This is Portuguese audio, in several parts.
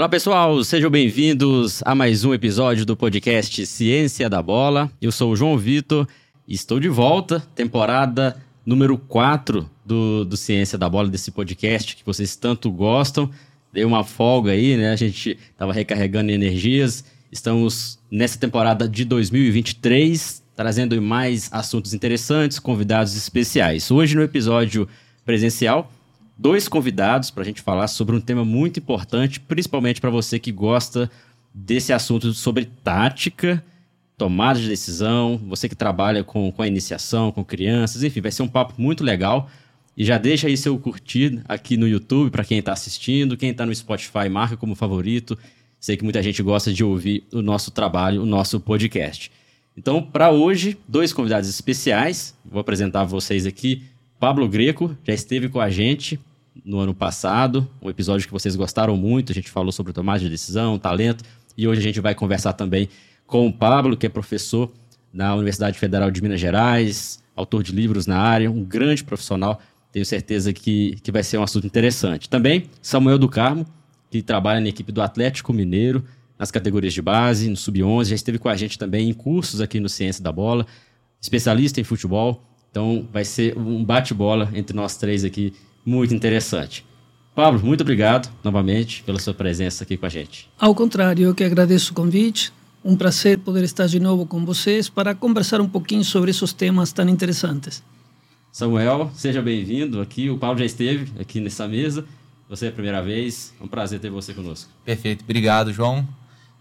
Olá pessoal, sejam bem-vindos a mais um episódio do podcast Ciência da Bola. Eu sou o João Vitor e estou de volta, temporada número 4 do, do Ciência da Bola, desse podcast que vocês tanto gostam. Dei uma folga aí, né? A gente estava recarregando energias. Estamos nessa temporada de 2023, trazendo mais assuntos interessantes, convidados especiais. Hoje, no episódio presencial, dois convidados para a gente falar sobre um tema muito importante, principalmente para você que gosta desse assunto sobre tática, tomada de decisão, você que trabalha com, com a iniciação, com crianças, enfim, vai ser um papo muito legal. E já deixa aí seu curtir aqui no YouTube para quem está assistindo, quem está no Spotify, marca como favorito. Sei que muita gente gosta de ouvir o nosso trabalho, o nosso podcast. Então, para hoje, dois convidados especiais. Vou apresentar vocês aqui. Pablo Greco já esteve com a gente no ano passado, um episódio que vocês gostaram muito. A gente falou sobre tomada de decisão, talento. E hoje a gente vai conversar também com o Pablo, que é professor na Universidade Federal de Minas Gerais, autor de livros na área, um grande profissional. Tenho certeza que, que vai ser um assunto interessante. Também Samuel do Carmo, que trabalha na equipe do Atlético Mineiro, nas categorias de base, no Sub-11, já esteve com a gente também em cursos aqui no Ciência da Bola, especialista em futebol. Então vai ser um bate-bola entre nós três aqui, muito interessante. Pablo, muito obrigado novamente pela sua presença aqui com a gente. Ao contrário, eu que agradeço o convite. Um prazer poder estar de novo com vocês para conversar um pouquinho sobre esses temas tão interessantes. Samuel, seja bem-vindo aqui. O Paulo já esteve aqui nessa mesa. Você é a primeira vez. É um prazer ter você conosco. Perfeito. Obrigado, João.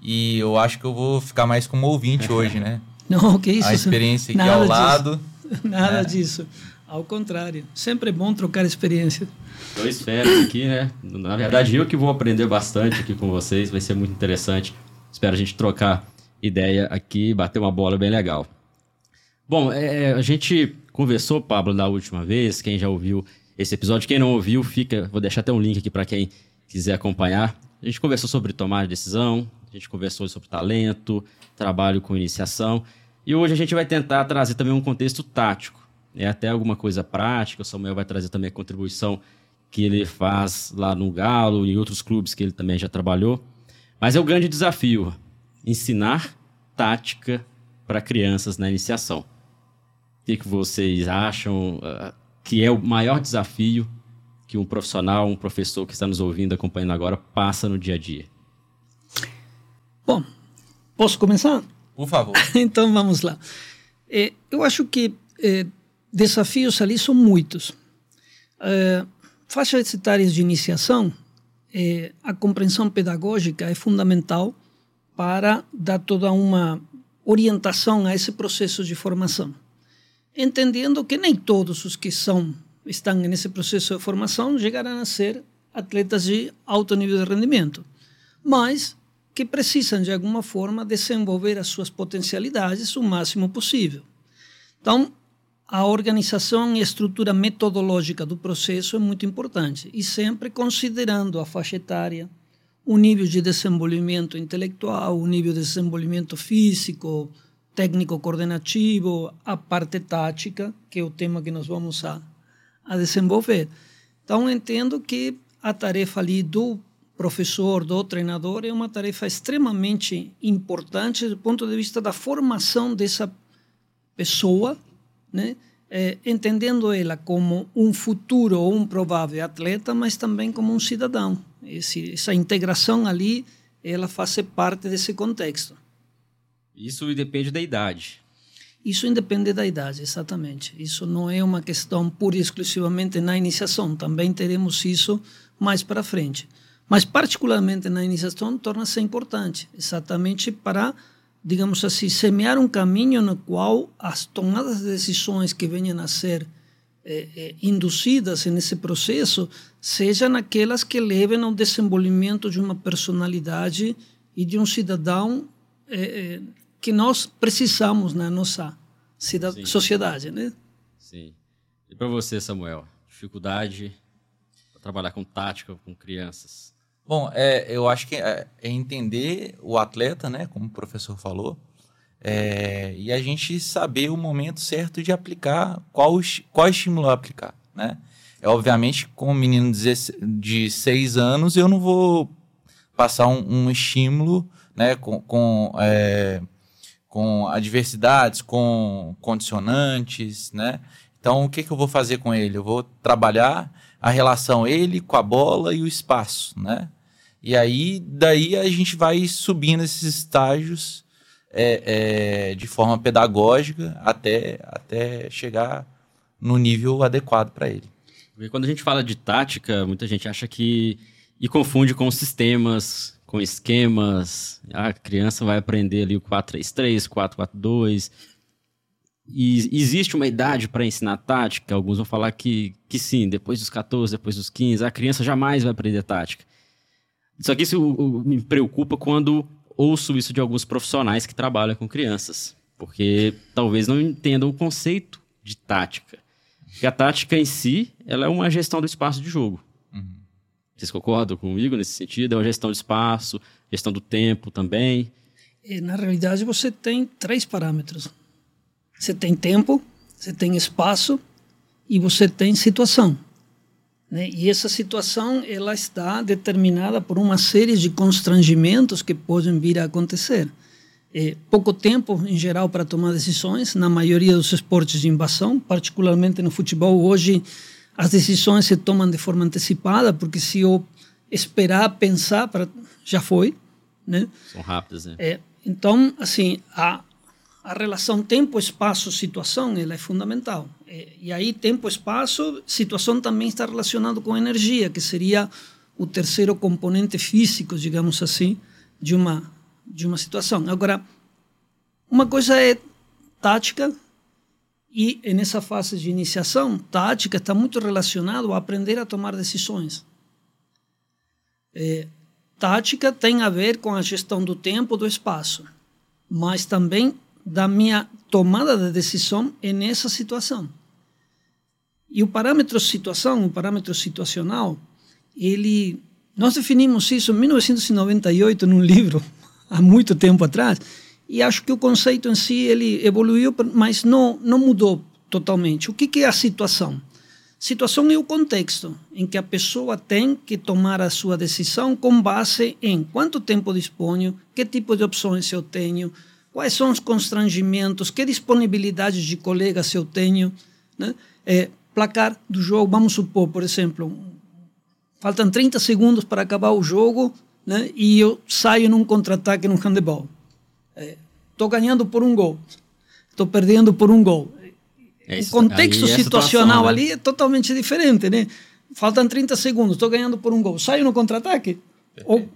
E eu acho que eu vou ficar mais como ouvinte hoje, né? Não, que isso. A experiência aqui Nada ao disso. lado. Nada é. disso. Ao contrário. Sempre é bom trocar experiência. Dois férias aqui, né? Na verdade, eu que vou aprender bastante aqui com vocês. Vai ser muito interessante. Espero a gente trocar ideia aqui, bater uma bola bem legal. Bom, é, a gente conversou, Pablo, da última vez. Quem já ouviu esse episódio, quem não ouviu, fica. Vou deixar até um link aqui para quem quiser acompanhar. A gente conversou sobre tomar decisão, a gente conversou sobre talento, trabalho com iniciação. E hoje a gente vai tentar trazer também um contexto tático. É até alguma coisa prática. O Samuel vai trazer também a contribuição que ele faz lá no Galo e em outros clubes que ele também já trabalhou. Mas é o grande desafio ensinar tática para crianças na iniciação. O que, que vocês acham uh, que é o maior desafio que um profissional, um professor que está nos ouvindo, acompanhando agora, passa no dia a dia? Bom, posso começar? Por favor. então vamos lá. É, eu acho que é, desafios ali são muitos. É, faixas etárias de iniciação, é, a compreensão pedagógica é fundamental para dar toda uma orientação a esse processo de formação. Entendendo que nem todos os que são estão nesse processo de formação chegarão a ser atletas de alto nível de rendimento, mas que precisam de alguma forma desenvolver as suas potencialidades o máximo possível. Então, a organização e estrutura metodológica do processo é muito importante e sempre considerando a faixa etária, o nível de desenvolvimento intelectual, o nível de desenvolvimento físico, técnico coordenativo, a parte tática, que é o tema que nós vamos a, a desenvolver. Então, entendo que a tarefa ali do professor, do treinador, é uma tarefa extremamente importante do ponto de vista da formação dessa pessoa, né? É, entendendo ela como um futuro ou um provável atleta, mas também como um cidadão. Esse, essa integração ali, ela faz parte desse contexto. Isso depende da idade. Isso independe da idade, exatamente. Isso não é uma questão pura e exclusivamente na iniciação. Também teremos isso mais para frente. Mas, particularmente na iniciação, torna-se importante, exatamente para, digamos assim, semear um caminho no qual as tomadas de decisões que venham a ser eh, eh, induzidas nesse processo sejam aquelas que levem ao desenvolvimento de uma personalidade e de um cidadão eh, que nós precisamos na nossa Sim. sociedade, né? Sim. E para você, Samuel, dificuldade para trabalhar com tática com crianças? Bom, é, eu acho que é, é entender o atleta, né, como o professor falou, é, e a gente saber o momento certo de aplicar, qual, qual estímulo aplicar, né? É, obviamente, com um menino de seis anos, eu não vou passar um, um estímulo né, com, com, é, com adversidades, com condicionantes, né? Então, o que, que eu vou fazer com ele? Eu vou trabalhar a relação ele com a bola e o espaço, né? E aí, daí a gente vai subindo esses estágios é, é, de forma pedagógica até, até chegar no nível adequado para ele. Quando a gente fala de tática, muita gente acha que e confunde com sistemas, com esquemas. A criança vai aprender ali o 433, 442. E existe uma idade para ensinar tática? Alguns vão falar que, que sim, depois dos 14, depois dos 15, a criança jamais vai aprender tática. Só que isso me preocupa quando ouço isso de alguns profissionais que trabalham com crianças, porque talvez não entendam o conceito de tática. Porque a tática em si, ela é uma gestão do espaço de jogo. Uhum. Vocês concordam comigo nesse sentido? É uma gestão de espaço, gestão do tempo também. E, na realidade, você tem três parâmetros. Você tem tempo, você tem espaço e você tem situação. Né? E essa situação ela está determinada por uma série de constrangimentos que podem vir a acontecer. É, pouco tempo, em geral, para tomar decisões, na maioria dos esportes de invasão, particularmente no futebol. Hoje, as decisões se tomam de forma antecipada, porque se eu esperar, pensar, pra, já foi. Né? São rápidas, né? É, então, assim, a, a relação tempo-espaço-situação ela é fundamental. E aí, tempo-espaço, situação também está relacionado com energia, que seria o terceiro componente físico, digamos assim, de uma, de uma situação. Agora, uma coisa é tática, e nessa fase de iniciação, tática está muito relacionado a aprender a tomar decisões. É, tática tem a ver com a gestão do tempo, do espaço, mas também da minha tomada de decisão é nessa situação. E o parâmetro situação, o parâmetro situacional, ele nós definimos isso em 1998 num livro há muito tempo atrás e acho que o conceito em si ele evoluiu, mas não não mudou totalmente. O que, que é a situação? Situação é o contexto em que a pessoa tem que tomar a sua decisão com base em quanto tempo disponho, que tipo de opções eu tenho, quais são os constrangimentos, que disponibilidade de colegas eu tenho, né? É, placar do jogo, vamos supor, por exemplo, faltam 30 segundos para acabar o jogo né? e eu saio num contra-ataque no handebol. Estou é, ganhando por um gol, estou perdendo por um gol. É o contexto é situacional situação, né? ali é totalmente diferente, né? Faltam 30 segundos, estou ganhando por um gol. Saio no contra-ataque ou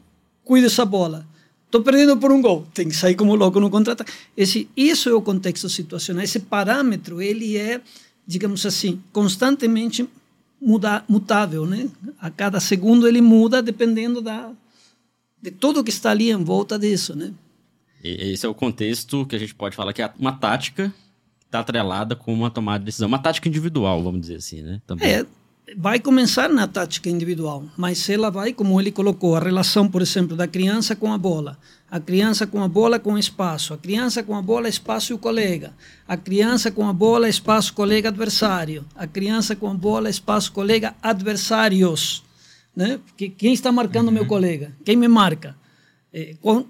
cuido essa bola? Estou perdendo por um gol, tem que sair como louco no contra-ataque. Esse, isso é o contexto situacional. Esse parâmetro, ele é, digamos assim, constantemente muda, mutável, né? A cada segundo ele muda dependendo da de tudo que está ali em volta disso, né? Esse é o contexto que a gente pode falar que é uma tática está atrelada com uma tomada de decisão, uma tática individual, vamos dizer assim, né? Também. É, vai começar na tática individual, mas ela vai, como ele colocou, a relação, por exemplo, da criança com a bola, a criança com a bola com espaço, a criança com a bola, espaço e o colega, a criança com a bola, espaço, colega, adversário, a criança com a bola, espaço, colega, adversários. Né? Porque quem está marcando uhum. meu colega? Quem me marca? É, com,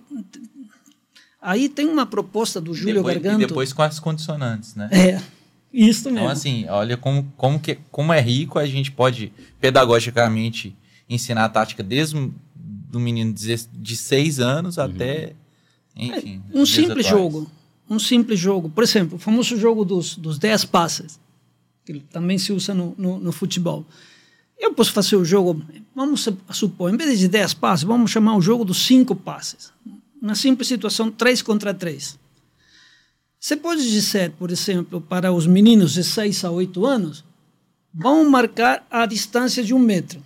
aí tem uma proposta do Júlio Garganto. E depois com as condicionantes, né? É. Isso então, mesmo. Então, assim, olha como, como, que, como é rico a gente pode, pedagogicamente, ensinar a tática desde do menino de seis anos uhum. até, enfim... É, um simples atuais. jogo. Um simples jogo. Por exemplo, o famoso jogo dos, dos dez passes, que também se usa no, no, no futebol. Eu posso fazer o jogo, vamos supor, em vez de dez passes, vamos chamar o jogo dos cinco passes. Uma simples situação, três contra três. Você pode dizer, por exemplo, para os meninos de 6 a 8 anos, vão marcar a distância de um metro.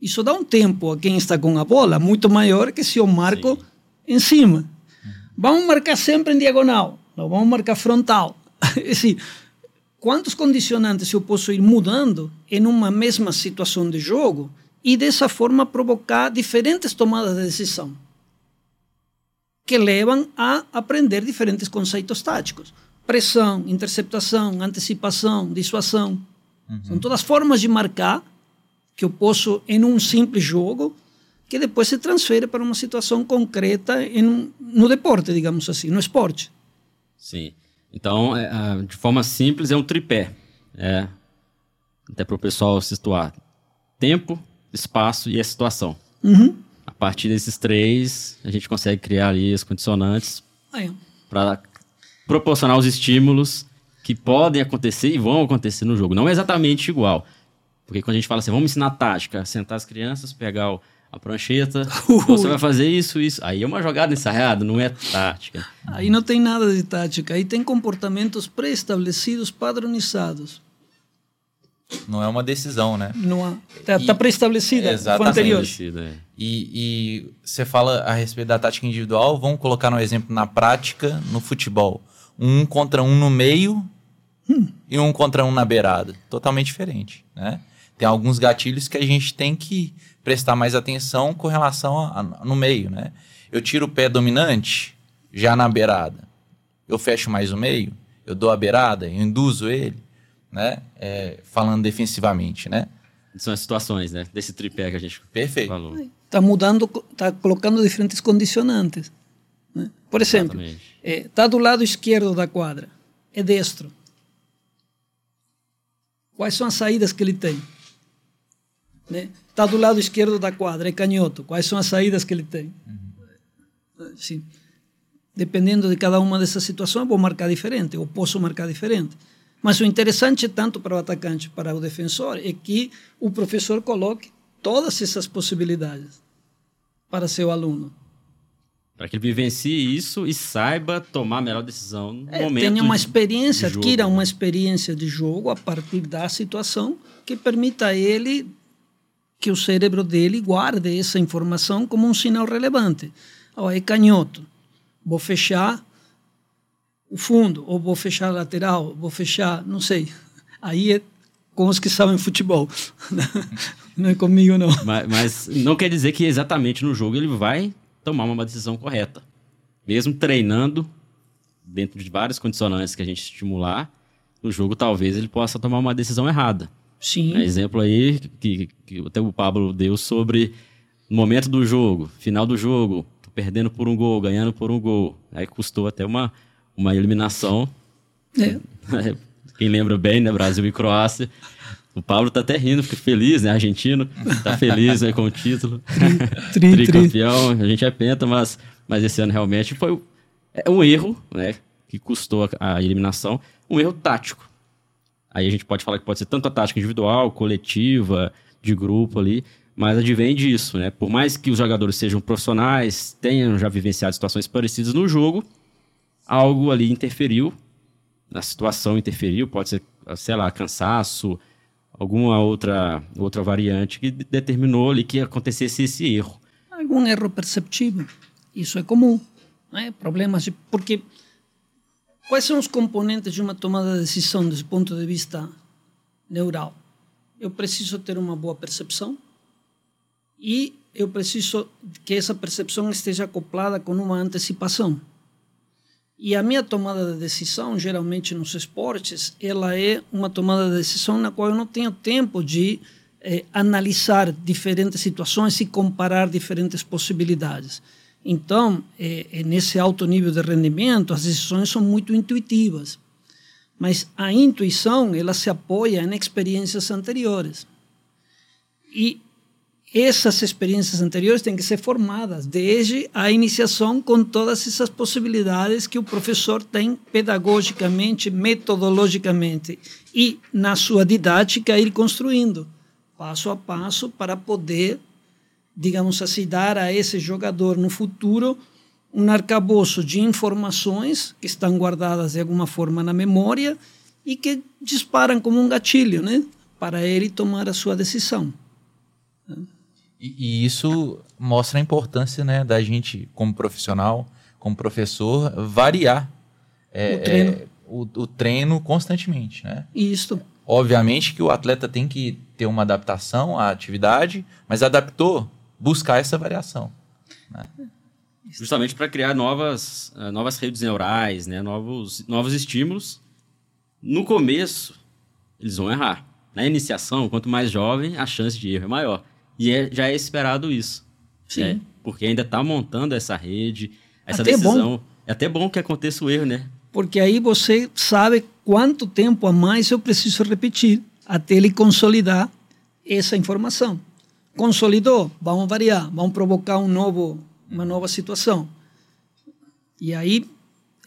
Isso dá um tempo a quem está com a bola muito maior que se eu marco Sim. em cima. Vamos marcar sempre em diagonal, não vamos marcar frontal. assim, quantos condicionantes eu posso ir mudando em uma mesma situação de jogo e dessa forma provocar diferentes tomadas de decisão que levam a aprender diferentes conceitos táticos. Pressão, interceptação, antecipação, dissuasão. Uhum. São todas formas de marcar que eu posso, em um simples jogo, que depois se transfere para uma situação concreta em, no deporte, digamos assim, no esporte. Sim. Então, é, de forma simples, é um tripé. É, até para o pessoal se situar. Tempo, espaço e a situação. Uhum. A partir desses três, a gente consegue criar ali as condicionantes para proporcionar os estímulos que podem acontecer e vão acontecer no jogo. Não é exatamente igual. Porque quando a gente fala assim, vamos ensinar tática, sentar as crianças, pegar o, a prancheta, você vai fazer isso, isso. Aí é uma jogada ensaiada, não é tática. Aí não tem nada de tática, aí tem comportamentos pré-estabelecidos, padronizados. Não é uma decisão, né? Não há. Está tá pré-estabelecida, Exatamente. anterior. É. E, e você fala a respeito da tática individual, vamos colocar um exemplo na prática, no futebol. Um contra um no meio hum. e um contra um na beirada. Totalmente diferente, né? Tem alguns gatilhos que a gente tem que prestar mais atenção com relação a, a, no meio, né? Eu tiro o pé dominante já na beirada. Eu fecho mais o meio, eu dou a beirada, eu induzo ele né? É, falando defensivamente, né? São as situações, né? Desse tripé que a gente Perfeito. falou. Está mudando, está colocando diferentes condicionantes. Né? Por exemplo, está é, tá do lado esquerdo da quadra, é destro. Quais são as saídas que ele tem? Né? Está do lado esquerdo da quadra, é canhoto. Quais são as saídas que ele tem? Uhum. Sim. Dependendo de cada uma dessas situações, vou marcar diferente, ou posso marcar diferente. Mas o interessante, tanto para o atacante para o defensor, é que o professor coloque todas essas possibilidades para seu aluno. Para que ele vivencie isso e saiba tomar a melhor decisão no é, momento. Tenha uma experiência, adquira uma experiência de jogo a partir da situação que permita a ele que o cérebro dele guarde essa informação como um sinal relevante. Oh, é canhoto. Vou fechar o fundo, ou vou fechar a lateral, vou fechar, não sei. Aí é com os que sabem futebol. não é comigo, não. Mas, mas, não quer dizer que exatamente no jogo ele vai tomar uma decisão correta. Mesmo treinando, dentro de várias condicionantes que a gente estimular, no jogo talvez ele possa tomar uma decisão errada. Sim. Um exemplo aí que, que até o Pablo deu sobre momento do jogo, final do jogo, perdendo por um gol, ganhando por um gol. Aí custou até uma uma eliminação. É. Quem lembra bem, né? Brasil e Croácia. O Pablo tá até rindo, fica feliz, né? Argentino, tá feliz né, com o título. Tri, tri, Tricampeão, a gente é penta, mas, mas esse ano realmente foi é um erro, né? Que custou a, a eliminação, um erro tático. Aí a gente pode falar que pode ser tanto a tática individual, coletiva, de grupo ali, mas advém disso, né? Por mais que os jogadores sejam profissionais, tenham já vivenciado situações parecidas no jogo, algo ali interferiu, na situação interferiu, pode ser, sei lá, cansaço, alguma outra, outra variante que determinou ali que acontecesse esse erro. Algum erro perceptível, isso é comum. Né? Problemas, de, porque quais são os componentes de uma tomada de decisão desse ponto de vista neural? Eu preciso ter uma boa percepção e eu preciso que essa percepção esteja acoplada com uma antecipação. E a minha tomada de decisão, geralmente nos esportes, ela é uma tomada de decisão na qual eu não tenho tempo de eh, analisar diferentes situações e comparar diferentes possibilidades. Então, eh, nesse alto nível de rendimento, as decisões são muito intuitivas. Mas a intuição, ela se apoia em experiências anteriores. E essas experiências anteriores têm que ser formadas desde a iniciação com todas essas possibilidades que o professor tem pedagogicamente, metodologicamente e na sua didática ir construindo passo a passo para poder, digamos assim, dar a esse jogador no futuro um arcabouço de informações que estão guardadas de alguma forma na memória e que disparam como um gatilho, né, para ele tomar a sua decisão. E, e, isso mostra a importância né, da gente, como profissional, como professor, variar é, o, treino. É, o, o, treino constantemente. Né? Isso. Obviamente que o atleta tem que ter uma adaptação à atividade, mas adaptou, buscar essa variação. Né? Justamente para criar novas, uh, novas redes neurais, né? novos, novos estímulos. No começo, eles vão errar. Na iniciação, quanto mais jovem, a chance de erro é maior. E é, já é esperado isso. Sim. Né? Porque ainda está montando essa rede, essa até decisão. Bom. É até bom que aconteça o erro, né? Porque aí você sabe quanto tempo a mais eu preciso repetir até ele consolidar essa informação. Consolidou, vamos variar, vamos provocar um novo, uma nova situação. E aí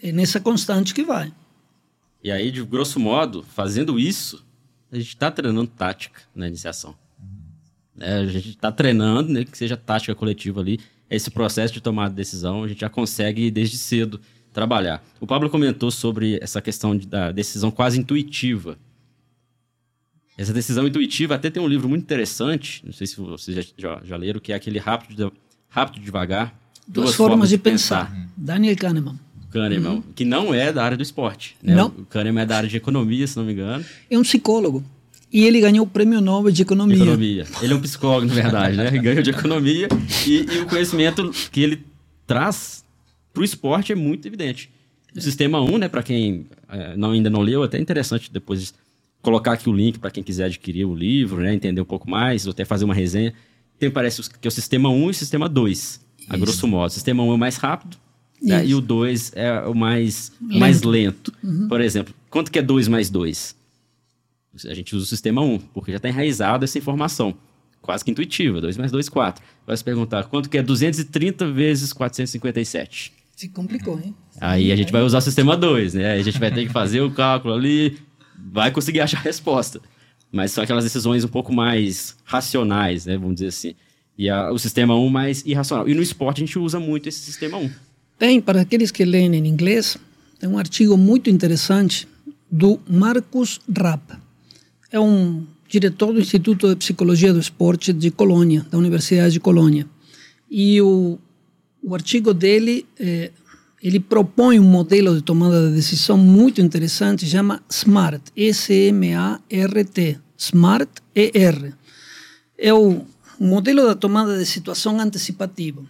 é nessa constante que vai. E aí, de grosso modo, fazendo isso, a gente está treinando tática na iniciação. É, a gente está treinando, né, que seja tática coletiva ali. Esse processo de tomar decisão, a gente já consegue desde cedo trabalhar. O Pablo comentou sobre essa questão de, da decisão quase intuitiva. Essa decisão intuitiva, até tem um livro muito interessante, não sei se vocês já, já, já leram, que é aquele Rápido, rápido Devagar. Duas, Duas formas, formas, de, pensar. pensar. Daniel Kahneman. Kahneman, uhum. que não é da área do esporte. Né? Não. O Kahneman é da área de economia, se não me engano. É um psicólogo. E ele ganhou o prêmio Nobel de Economia. Economia. Ele é um psicólogo, na verdade, né? Ele ganhou de economia. E, e o conhecimento que ele traz para o esporte é muito evidente. O Sistema 1, né, para quem é, não, ainda não leu, é até interessante depois colocar aqui o link para quem quiser adquirir o livro, né, entender um pouco mais, ou até fazer uma resenha. Tem, parece que é o Sistema 1 e o Sistema 2, a grosso modo. O Sistema 1 é o mais rápido, né, e o 2 é o mais lento. Mais lento. Uhum. Por exemplo, quanto que é 2 mais 2? A gente usa o sistema 1, porque já está enraizado essa informação. Quase que intuitiva, 2 mais 2, 4. Vai se perguntar, quanto que é 230 vezes 457? Se complicou, hein? Aí a gente vai usar o sistema 2, né? Aí a gente vai ter que fazer o cálculo ali, vai conseguir achar a resposta. Mas são aquelas decisões um pouco mais racionais, né? Vamos dizer assim. E a, o sistema 1 mais irracional. E no esporte a gente usa muito esse sistema 1. Tem, para aqueles que leem em inglês, tem um artigo muito interessante do Marcus Rapp é um diretor do Instituto de Psicologia do Esporte de Colônia, da Universidade de Colônia. E o, o artigo dele, é, ele propõe um modelo de tomada de decisão muito interessante, chama SMART, S-M-A-R-T, SMART E-R. É o modelo da tomada de situação antecipativa.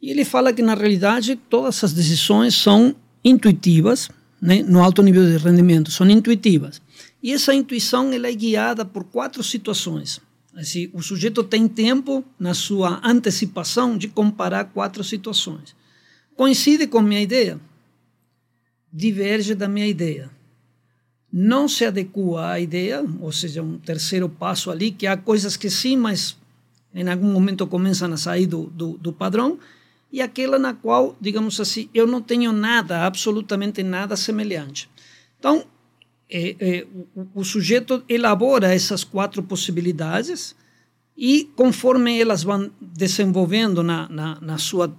E ele fala que, na realidade, todas as decisões são intuitivas, né, no alto nível de rendimento, são intuitivas. E essa intuição ela é guiada por quatro situações. Assim, o sujeito tem tempo na sua antecipação de comparar quatro situações. Coincide com minha ideia? Diverge da minha ideia. Não se adequa à ideia, ou seja, um terceiro passo ali, que há coisas que sim, mas em algum momento começam a sair do, do, do padrão, e aquela na qual, digamos assim, eu não tenho nada, absolutamente nada semelhante. Então, é, é, o, o, sujeito elabora essas quatro possibilidades e, conforme elas vão desenvolvendo na, na, na sua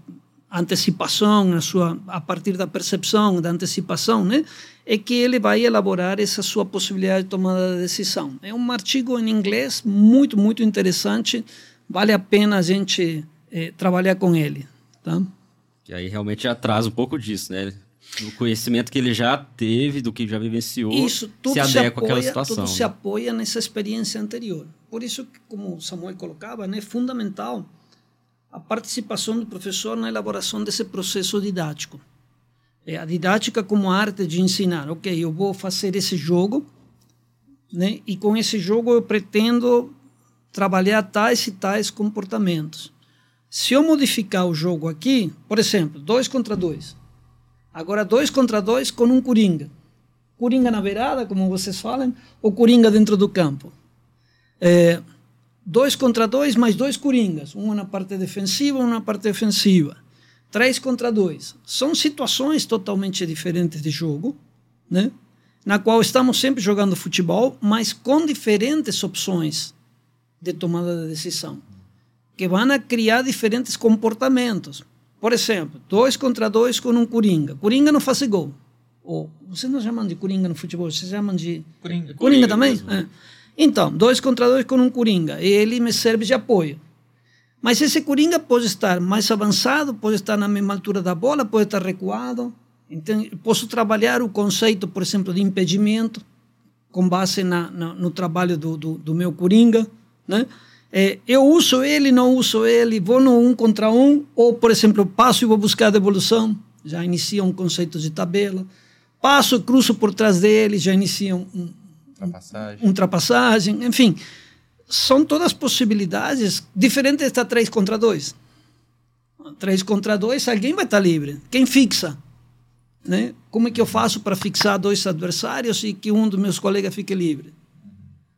antecipação, na sua, a partir da percepção, da antecipação, né, é que ele vai elaborar essa sua possibilidade de tomada de decisão. É um artigo em inglês muito, muito interessante, vale a pena a gente é, trabalhar com ele. Tá? E aí realmente atrasa um pouco disso, né? Do conhecimento que ele já teve, do que já vivenciou, isso, tudo se adequa àquela situação. Tudo se apoia nessa experiência anterior. Por isso, como Samuel colocava, né, é fundamental a participação do professor na elaboração desse processo didático. É a didática como arte de ensinar. Ok, eu vou fazer esse jogo, né, e com esse jogo eu pretendo trabalhar tais e tais comportamentos. Se eu modificar o jogo aqui, por exemplo, dois contra dois, Agora, dois contra dois com um Coringa. Coringa na beirada, como vocês falam, ou Coringa dentro do campo. É, dois contra dois, mais dois Coringas. Um na parte defensiva, um na parte ofensiva. Três contra dois. São situações totalmente diferentes de jogo, né? na qual estamos sempre jogando futebol, mas com diferentes opções de tomada de decisão, que vão criar diferentes comportamentos. Por exemplo, dois contra dois com um Coringa. Coringa não faz gol. Ou, vocês não chamam de Coringa no futebol, vocês chamam de... Coringa. Coringa, Coringa também? É. Então, dois contra dois com um Coringa. Ele me serve de apoio. Mas esse Coringa pode estar mais avançado, pode estar na mesma altura da bola, pode estar recuado. Então, posso trabalhar o conceito, por exemplo, de impedimento, com base na, na no trabalho do, do, do meu Coringa, né? É, eu uso ele, não uso ele, vou no um contra um, ou, por exemplo, passo e vou buscar a devolução, já inicia um conceito de tabela. Passo, cruzo por trás dele, já inicia um, um, ultrapassagem. Um, ultrapassagem. Enfim, são todas possibilidades diferentes da 3 contra 2. Três contra dois, alguém vai estar livre. Quem fixa? Né? Como é que eu faço para fixar dois adversários e que um dos meus colegas fique livre?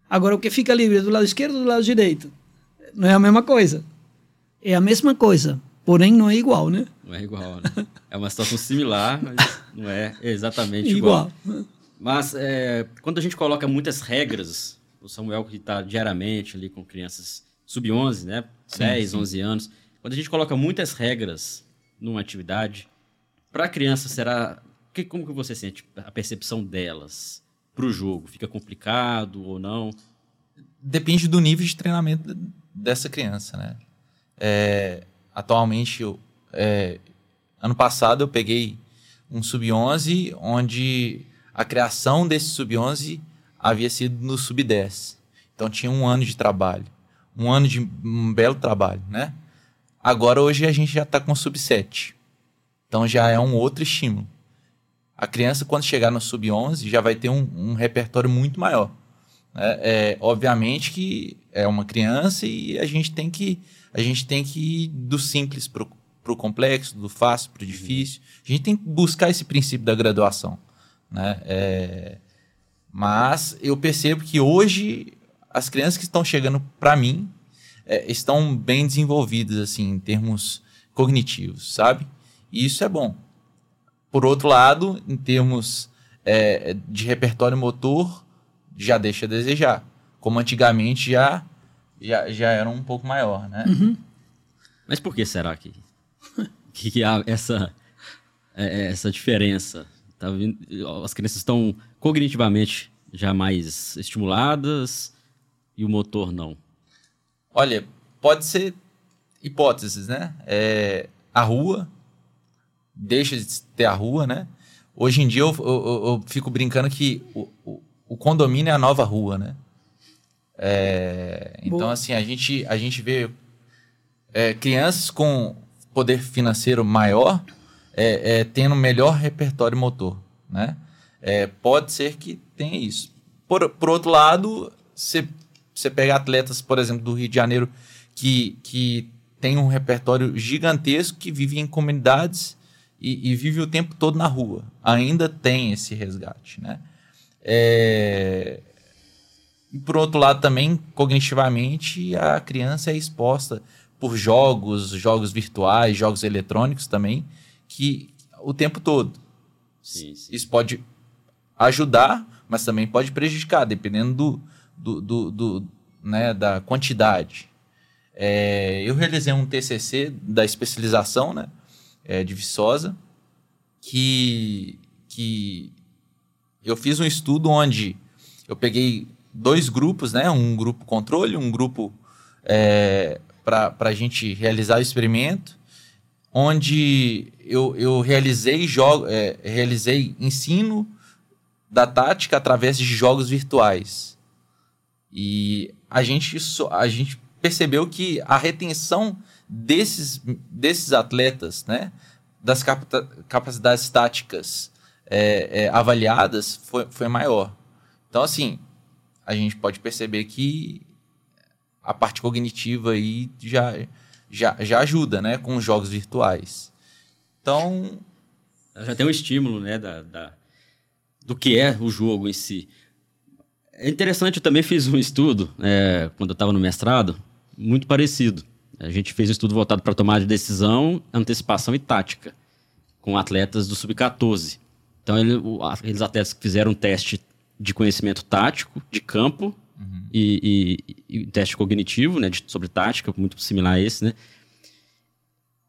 Agora, o que fica livre é do lado esquerdo ou do lado direito? Não é a mesma coisa. É a mesma coisa, porém não é igual, né? Não é igual, né? É uma situação similar, mas não é exatamente igual. igual. Mas é, quando a gente coloca muitas regras, o Samuel que está diariamente ali com crianças sub-11, né? Sim, 10, sim. 11 anos. Quando a gente coloca muitas regras numa atividade, para a criança será... Que, como que você sente a percepção delas para o jogo? Fica complicado ou não? Depende do nível de treinamento dessa criança, né? É, atualmente, eu, é, ano passado eu peguei um sub-11 onde a criação desse sub-11 havia sido no sub-10. Então tinha um ano de trabalho. Um ano de um belo trabalho, né? Agora hoje a gente já está com sub-7. Então já é um outro estímulo. A criança, quando chegar no sub-11, já vai ter um, um repertório muito maior. É, é, obviamente que é uma criança e a gente tem que a gente tem que ir do simples para o complexo, do fácil para o difícil. A gente tem que buscar esse princípio da graduação. Né? É, mas eu percebo que hoje as crianças que estão chegando para mim é, estão bem desenvolvidas assim em termos cognitivos, sabe? E isso é bom. Por outro lado, em termos é, de repertório motor, já deixa a desejar. Como antigamente já, já, já era um pouco maior, né? Uhum. Mas por que será que, que há essa, é, essa diferença? Tá as crianças estão cognitivamente já mais estimuladas e o motor não? Olha, pode ser hipóteses, né? É, a rua deixa de ter a rua, né? Hoje em dia eu, eu, eu fico brincando que o, o, o, condomínio é a nova rua, né? É, então, assim, a gente, a gente vê é, crianças com poder financeiro maior é, é tendo melhor repertório motor, né? É, pode ser que tenha isso. Por, por outro lado, você pega atletas, por exemplo, do Rio de Janeiro, que, que tem um repertório gigantesco, que vive em comunidades e, e vive o tempo todo na rua. Ainda tem esse resgate, né? É... E por outro lado também, cognitivamente, a criança é exposta por jogos, jogos virtuais, jogos eletrônicos também, que o tempo todo. Sim, sim. Isso pode ajudar, mas também pode prejudicar, dependendo do, do, do, do né, da quantidade. É, eu realizei um TCC da especialização né, é, de Viçosa, que, que eu fiz um estudo onde eu peguei dois grupos, né, um grupo controle, um grupo é, para a gente realizar o experimento, onde eu, eu realizei, jogo, é, realizei ensino da tática através de jogos virtuais. E a gente, a gente percebeu que a retenção desses, desses atletas, né, das capacidades táticas é, é, avaliadas, foi, foi maior. Então, assim, a gente pode perceber que a parte cognitiva aí já, já, já ajuda, né, com os jogos virtuais. Então... Já tem um estímulo, né, da, da do que é o jogo em si. É interessante, eu também fiz um estudo, é, quando eu estava no mestrado, muito parecido. A gente fez um estudo voltado para tomada de decisão, antecipação e tática, com atletas do Sub-14. Então, ele, o, aqueles atletas que fizeram um teste de conhecimento tático, de campo, uhum. e, e, e, teste cognitivo, né, de, sobre tática, muito similar a esse, né?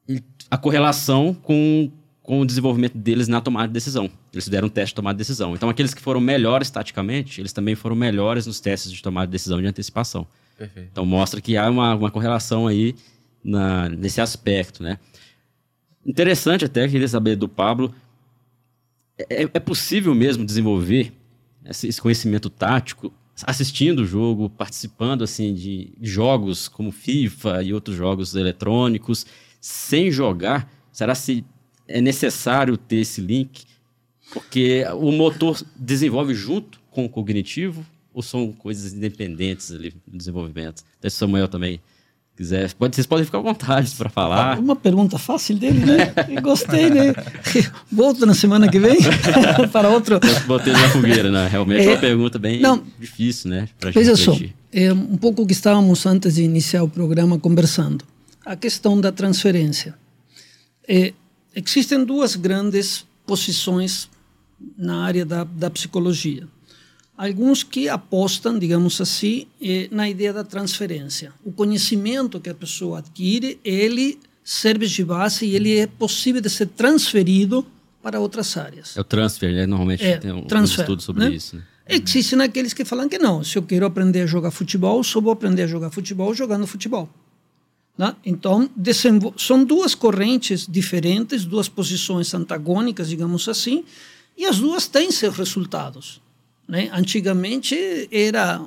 E a correlação com com o desenvolvimento deles na tomada de decisão. Eles fizeram um teste de tomada de decisão. Então, aqueles que foram melhores taticamente, eles também foram melhores nos testes de tomada de decisão de antecipação. Perfeito. Então, mostra que há uma, uma correlação aí na, nesse aspecto, né? Interessante até, queria saber do Pablo, é, é possível mesmo desenvolver esse, conhecimento tático assistindo o jogo, participando assim de jogos como FIFA e outros jogos eletrônicos, sem jogar? Será se é necessário ter esse link, porque o motor desenvolve junto com o cognitivo ou são coisas independentes ali no desenvolvimento? Até Samuel também quiser, pode, vocês podem ficar à vontade para falar. Uma pergunta fácil dele, né? Gostei, né? Volto na semana que vem para outro. Eu botei na fogueira, né? Realmente é uma pergunta bem não, difícil, né? Veja só, é um pouco o que estávamos antes de iniciar o programa conversando. A questão da transferência. É, existem duas grandes posições na área da, da psicologia alguns que apostam, digamos assim, eh, na ideia da transferência. O conhecimento que a pessoa adquire, ele serve de base e ele é possível de ser transferido para outras áreas. É o transfer, né? Normalmente é, tem um, transfer, um estudo sobre né? isso. Né? Existem aqueles que falam que não. Se eu quero aprender a jogar futebol, só vou aprender a jogar futebol jogando futebol. Né? Então, são duas correntes diferentes, duas posições antagônicas, digamos assim, e as duas têm seus resultados. Né? Antigamente era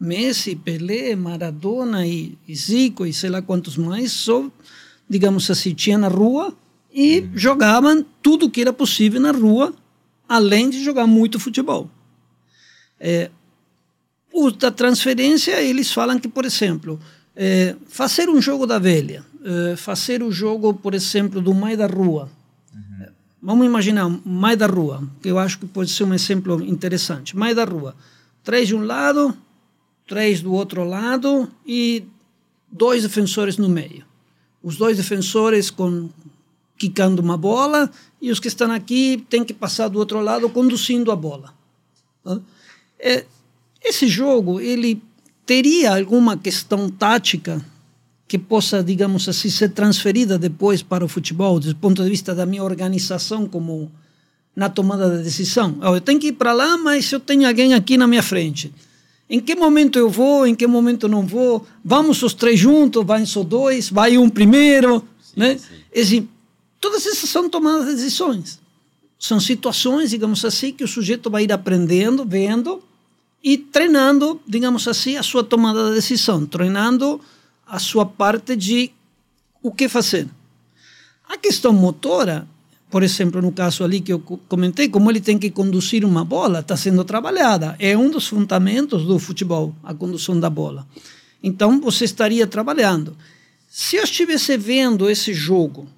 Messi, Pelé, Maradona e, e Zico e sei lá quantos mais, só, digamos assim, tinha na rua e uhum. jogavam tudo que era possível na rua, além de jogar muito futebol. É, o da transferência, eles falam que, por exemplo, é, fazer um jogo da velha, é, fazer o jogo, por exemplo, do mais da rua, Vamos imaginar mais da rua, que eu acho que pode ser um exemplo interessante. Mais da rua. Três de um lado, três do outro lado e dois defensores no meio. Os dois defensores com quicando uma bola e os que estão aqui têm que passar do outro lado conduzindo a bola. É, esse jogo ele teria alguma questão tática que possa, digamos assim, ser transferida depois para o futebol, do ponto de vista da minha organização como na tomada de decisão. Eu tenho que ir para lá, mas eu tenho alguém aqui na minha frente. Em que momento eu vou, em que momento não vou? Vamos os três juntos, vai só dois, vai um primeiro, sim, né? Sim. Assim, todas essas são tomadas de decisões. São situações, digamos assim, que o sujeito vai ir aprendendo, vendo e treinando, digamos assim, a sua tomada de decisão, treinando a sua parte de o que fazer. A questão motora, por exemplo, no caso ali que eu comentei, como ele tem que conduzir uma bola, está sendo trabalhada. É um dos fundamentos do futebol, a condução da bola. Então, você estaria trabalhando. Se eu estivesse vendo esse jogo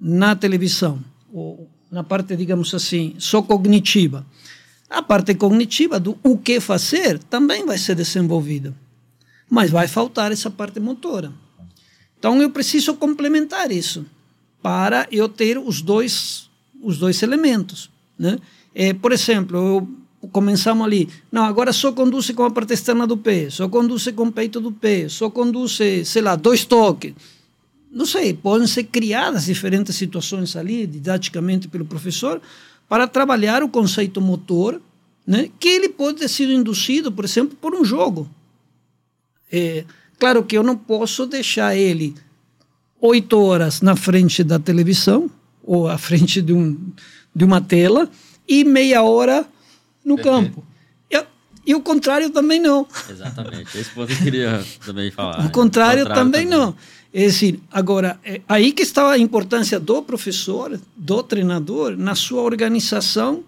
na televisão, ou na parte, digamos assim, só cognitiva, a parte cognitiva do o que fazer também vai ser desenvolvida mas vai faltar essa parte motora. Então eu preciso complementar isso para eu ter os dois os dois elementos, né? É, por exemplo, eu, começamos ali, não, agora só conduz com a parte externa do pé, só conduz com o peito do pé, só conduz, sei lá, dois toques. Não sei, podem ser criadas diferentes situações ali, didaticamente pelo professor, para trabalhar o conceito motor, né? que ele pode ter sido induzido, por exemplo, por um jogo. É, claro que eu não posso deixar ele oito horas na frente da televisão ou à frente de, um, de uma tela e meia hora no campo. Eu, e o contrário também não. Exatamente. Esse ponto eu queria também falar. O contrário, o contrário também, também, não. É assim, agora, é aí que está a importância do professor, do treinador, na sua organização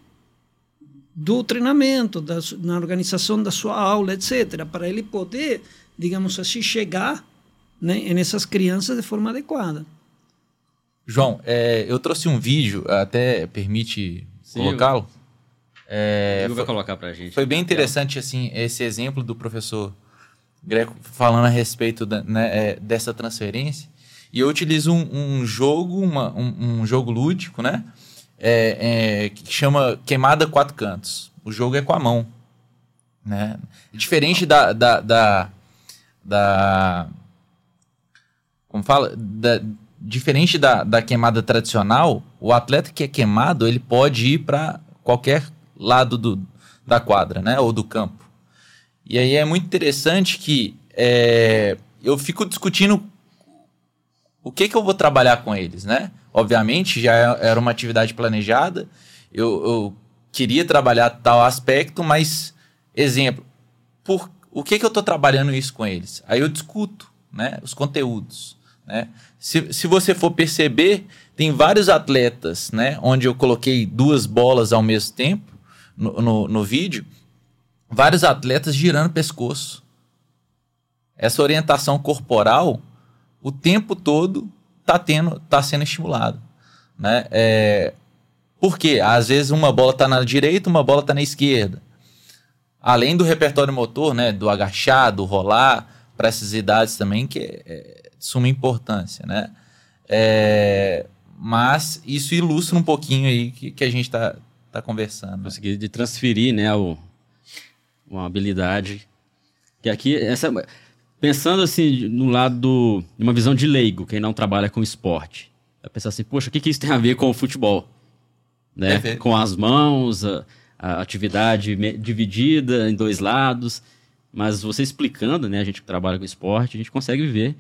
do treinamento, da, na organização da sua aula, etc., para ele poder digamos assim, chegar né, nessas crianças de forma adequada. João, é, eu trouxe um vídeo, até permite colocá-lo? É, vai colocar para a gente. Foi bem interessante assim esse exemplo do professor Greco falando a respeito da, né, é, dessa transferência. E eu utilizo um, um jogo, uma, um, um, jogo lúdico, né? É, é, que chama Queimada Quatro Cantos. O jogo é com a mão. Né? Diferente da, da, da da. Como fala? Da, diferente da, da queimada tradicional, o atleta que é queimado, ele pode ir para qualquer lado do, da quadra, né? Ou do campo. E aí é muito interessante que é, eu fico discutindo o que, que eu vou trabalhar com eles, né? Obviamente, já era uma atividade planejada, eu, eu queria trabalhar tal aspecto, mas, exemplo, por o que, que eu estou trabalhando isso com eles? Aí eu discuto né, os conteúdos. Né? Se, se você for perceber, tem vários atletas né, onde eu coloquei duas bolas ao mesmo tempo no, no, no vídeo, vários atletas girando pescoço. Essa orientação corporal o tempo todo tá tendo, tá sendo estimulado, né? É, porque às vezes uma bola tá na direita, uma bola tá na esquerda. Além do repertório motor, né, do agachar, do rolar, para essas idades também que é, é de suma importância, né? É, mas isso ilustra um pouquinho aí que, que a gente está tá conversando. Conseguir de transferir, né, o, uma habilidade que aqui essa pensando assim no lado do, de uma visão de leigo, quem não trabalha com esporte, vai pensar assim, poxa, o que, que isso tem a ver com o futebol, né? Perfeito. Com as mãos, a, a atividade dividida em dois lados, mas você explicando, né, a gente que trabalha com esporte, a gente consegue ver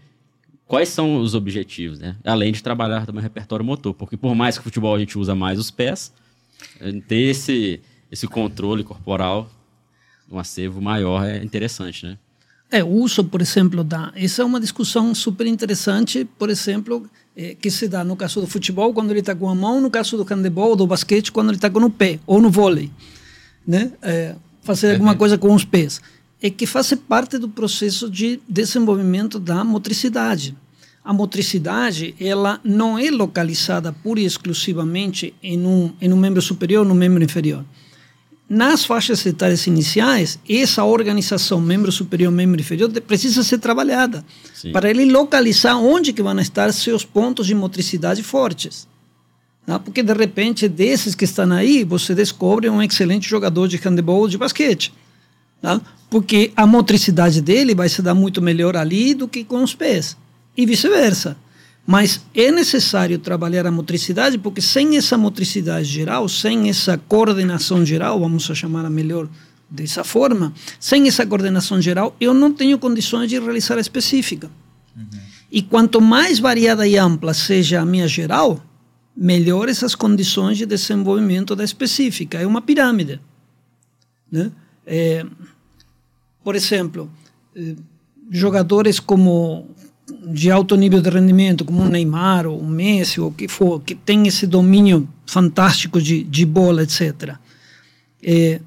quais são os objetivos, né? Além de trabalhar também o repertório motor, porque por mais que o futebol a gente usa mais os pés, eh, ter esse esse controle corporal um acervo maior é interessante, né? É, o uso, por exemplo, da. Essa é uma discussão super interessante, por exemplo, eh, que se dá no caso do futebol, quando ele está com a mão, no caso do handebol, do basquete, quando ele está com o pé, ou no vôlei. Né? É, fazer alguma coisa com os pés. É que faz parte do processo de desenvolvimento da motricidade. A motricidade, ela não é localizada pura e exclusivamente em um, em um membro superior ou no membro inferior. Nas faixas etárias iniciais, essa organização membro superior, membro inferior precisa ser trabalhada Sim. para ele localizar onde que vão estar seus pontos de motricidade fortes. Tá? Porque de repente desses que estão aí, você descobre um excelente jogador de handebol ou de basquete. Tá? Porque a motricidade dele vai se dar muito melhor ali do que com os pés. E vice-versa. Mas é necessário trabalhar a motricidade, porque sem essa motricidade geral, sem essa coordenação geral, vamos a chamar a melhor dessa forma, sem essa coordenação geral, eu não tenho condições de realizar a específica. E quanto mais variada e ampla seja a minha geral, melhor essas condições de desenvolvimento da específica. É uma pirâmide. Né? É, por exemplo, eh, jogadores como de alto nível de rendimento, como o Neymar ou o Messi, ou o que for, que tem esse domínio fantástico de, de bola, etc. É,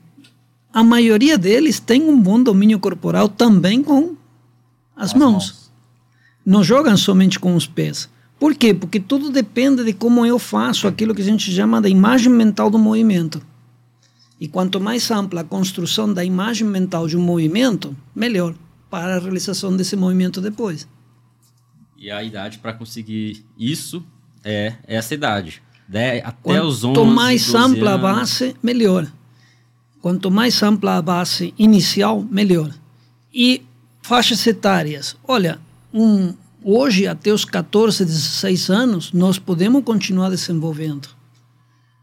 a maioria deles tem um bom domínio corporal também com as, As mãos. mãos. Não jogam somente com os pés. Por quê? Porque tudo depende de como eu faço aquilo que a gente chama da imagem mental do movimento. E quanto mais ampla a construção da imagem mental de um movimento, melhor para a realização desse movimento depois. E a idade para conseguir isso é essa idade. De- até os 11, Quanto mais 12 ampla a anos. base, melhor. Quanto mais ampla a base inicial, melhor. E faixas etárias. Olha, um, hoje, até os 14, 16 anos, nós podemos continuar desenvolvendo.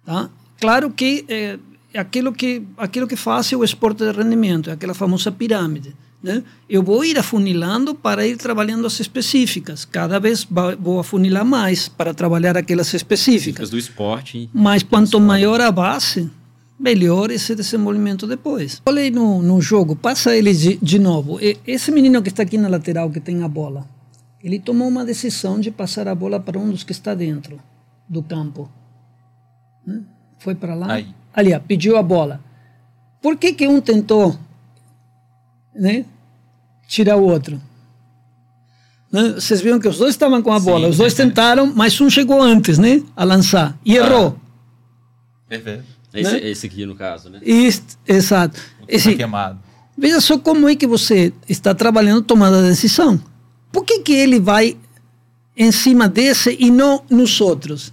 Tá? Claro que é, é aquilo que aquilo que faz é o esporte de rendimento, é aquela famosa pirâmide. Né? Eu vou ir afunilando para ir trabalhando as específicas. Cada vez vou afunilar mais para trabalhar aquelas específicas. Do esporte. Mas quanto maior a base, melhor esse desenvolvimento depois. Olha aí no, no jogo, passa ele de, de novo. E- Esse menino que está aqui na lateral, que tem a bola, ele tomou uma decisão de passar a bola para um dos que está dentro do campo. Né? Foi para lá. Aí. Ali, ó, pediu a bola. Por que, que um tentou né, tirar o outro? Né? Vocês viram que os dois estavam com a bola, os dois tentaram, mas um chegou antes né, a lançar e errou. Perfeito. Esse, Né? esse aqui, no caso, né? Exato. Tá Esse, queimado. veja só como é que você está trabalhando tomando a decisão. Por que, que ele vai em cima desse e não nos outros?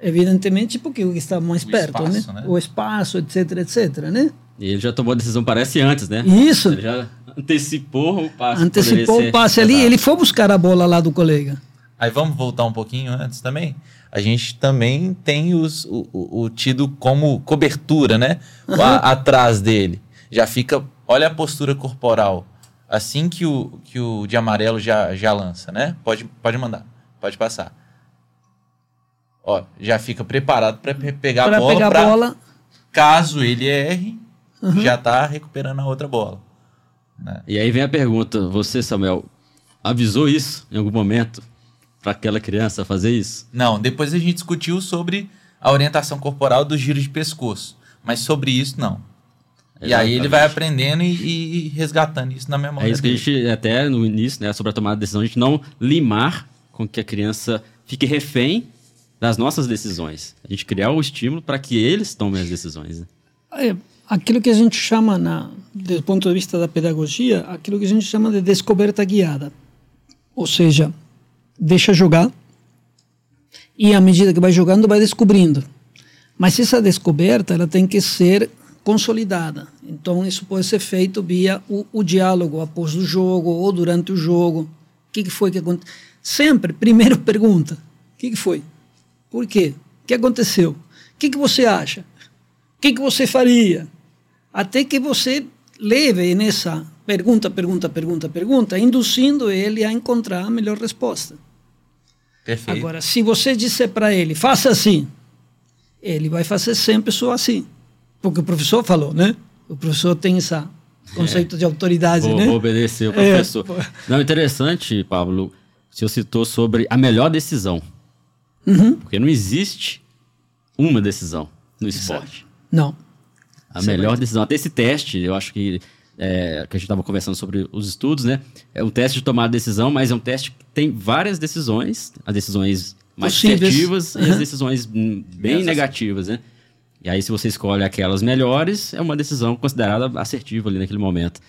Evidentemente porque o que está mais O perto, espaço, né? né? O espaço, etc, etc, né? E ele já tomou a decisão, parece antes, né? Isso. Ele já antecipou o passe. Antecipou o passe ali, ele foi buscar a bola lá do colega. Aí vamos voltar um pouquinho antes também. A gente também tem os, o, o- o tido como cobertura, né? Lá atrás dele. Já fica. Olha a postura corporal. Assim que o, que o de amarelo já, já lança, né? Pode, pode mandar. Pode passar. Ó, já fica preparado para pegar a Para bola. pegar pra- a bola. Caso ele erre, já tá recuperando a outra bola. né? E aí vem a pergunta: você, Samuel, avisou isso em algum momento para aquela criança fazer isso? Não, depois a gente discutiu sobre a orientação corporal do giro de pescoço. Mas sobre isso, não. E aí ele vai aprendendo e, e resgatando isso na memória. É isso que a gente, até no início, né, sobre a tomada de decisão, a gente não limar com que a criança fique refém das nossas decisões. A gente criar o estímulo para que eles tomem as decisões. Né? É, aquilo que a gente chama, na, do ponto de vista da pedagogia, aquilo que a gente chama de descoberta guiada. Ou seja, deixa jogar e à medida que vai jogando vai descobrindo. Mas essa descoberta ela tem que ser consolidada. Então isso pode ser feito via o, o diálogo após o jogo ou durante o jogo. O que, que foi que aconteceu? Sempre, primeiro pergunta: o que, que foi? Por quê? O que aconteceu? O que, que você acha? O que, que você faria? Até que você leve nessa pergunta, pergunta, pergunta, pergunta, induzindo ele a encontrar a melhor resposta. Perfeito. Agora, se você disser para ele, faça assim, ele vai fazer sempre só assim. Porque o professor falou, né? O professor tem esse conceito é. de autoridade, vou, né? Vou obedecer o é, professor. É. Não, interessante, Pablo, o senhor citou sobre a melhor decisão. Uhum. Porque não existe uma decisão no esporte. Não. A Você melhor decisão. Até esse teste, eu acho que é, que a gente estava conversando sobre os estudos, né? É um teste de tomar decisão, mas é um teste que tem várias decisões, as decisões mais assertivas uhum. e as decisões bem negativas, né? E aí, se você escolhe aquelas melhores, é uma decisão considerada assertiva ali naquele momento.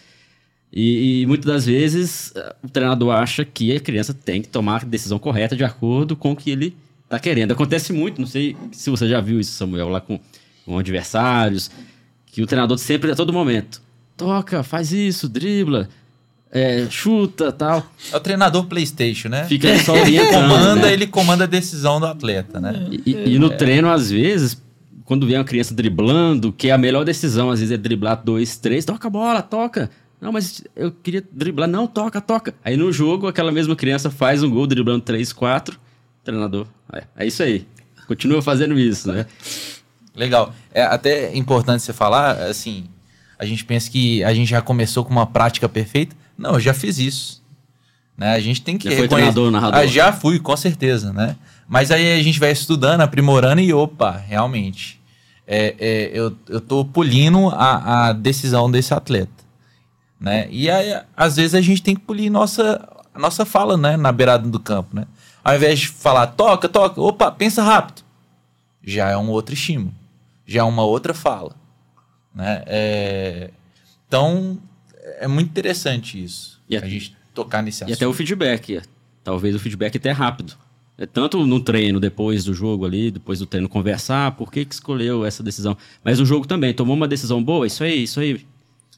E, e, muitas das vezes o treinador acha que a criança tem que tomar a decisão correta de acordo com o que ele está querendo. Acontece muito, não sei se você já viu isso, Samuel, lá com, com adversários, que o treinador sempre, a todo momento, toca, faz isso, dribla, é, chuta tal. É o treinador PlayStation, né? Fica só orientando. comanda, né? ele comanda a decisão do atleta, né? E, e no é. treino, às vezes, quando vem uma criança driblando, que é a melhor decisão, às vezes, é driblar dois, três, toca a bola, toca. Não, mas eu queria driblar. Não, toca, toca. Aí no jogo, aquela mesma criança faz um gol driblando três, quatro. Treinador, é, é isso aí. Continua fazendo isso, né? Legal. É até importante você falar, assim, a gente pensa que a gente já começou com uma prática perfeita. Não, eu já fiz isso. Né? A gente tem que já foi treinador, narrador? Ah, já fui, com certeza, né? Mas aí a gente vai estudando, aprimorando e opa, realmente. É, é, eu, eu tô polindo a, a decisão desse atleta. Né? E aí, às vezes, a gente tem que polir nossa, nossa fala né? na beirada do campo. Né? Ao invés de falar, toca, toca, opa, pensa rápido. Já é um outro estímulo. Já é uma outra fala. Né? É... Então, é muito interessante isso. E a, gente tocar nesse assunto. E até o feedback. Talvez o feedback até rápido. É tanto no treino, depois do jogo ali, depois do treino conversar, por que, que escolheu essa decisão. Mas o jogo também, tomou uma decisão boa, isso aí, isso aí.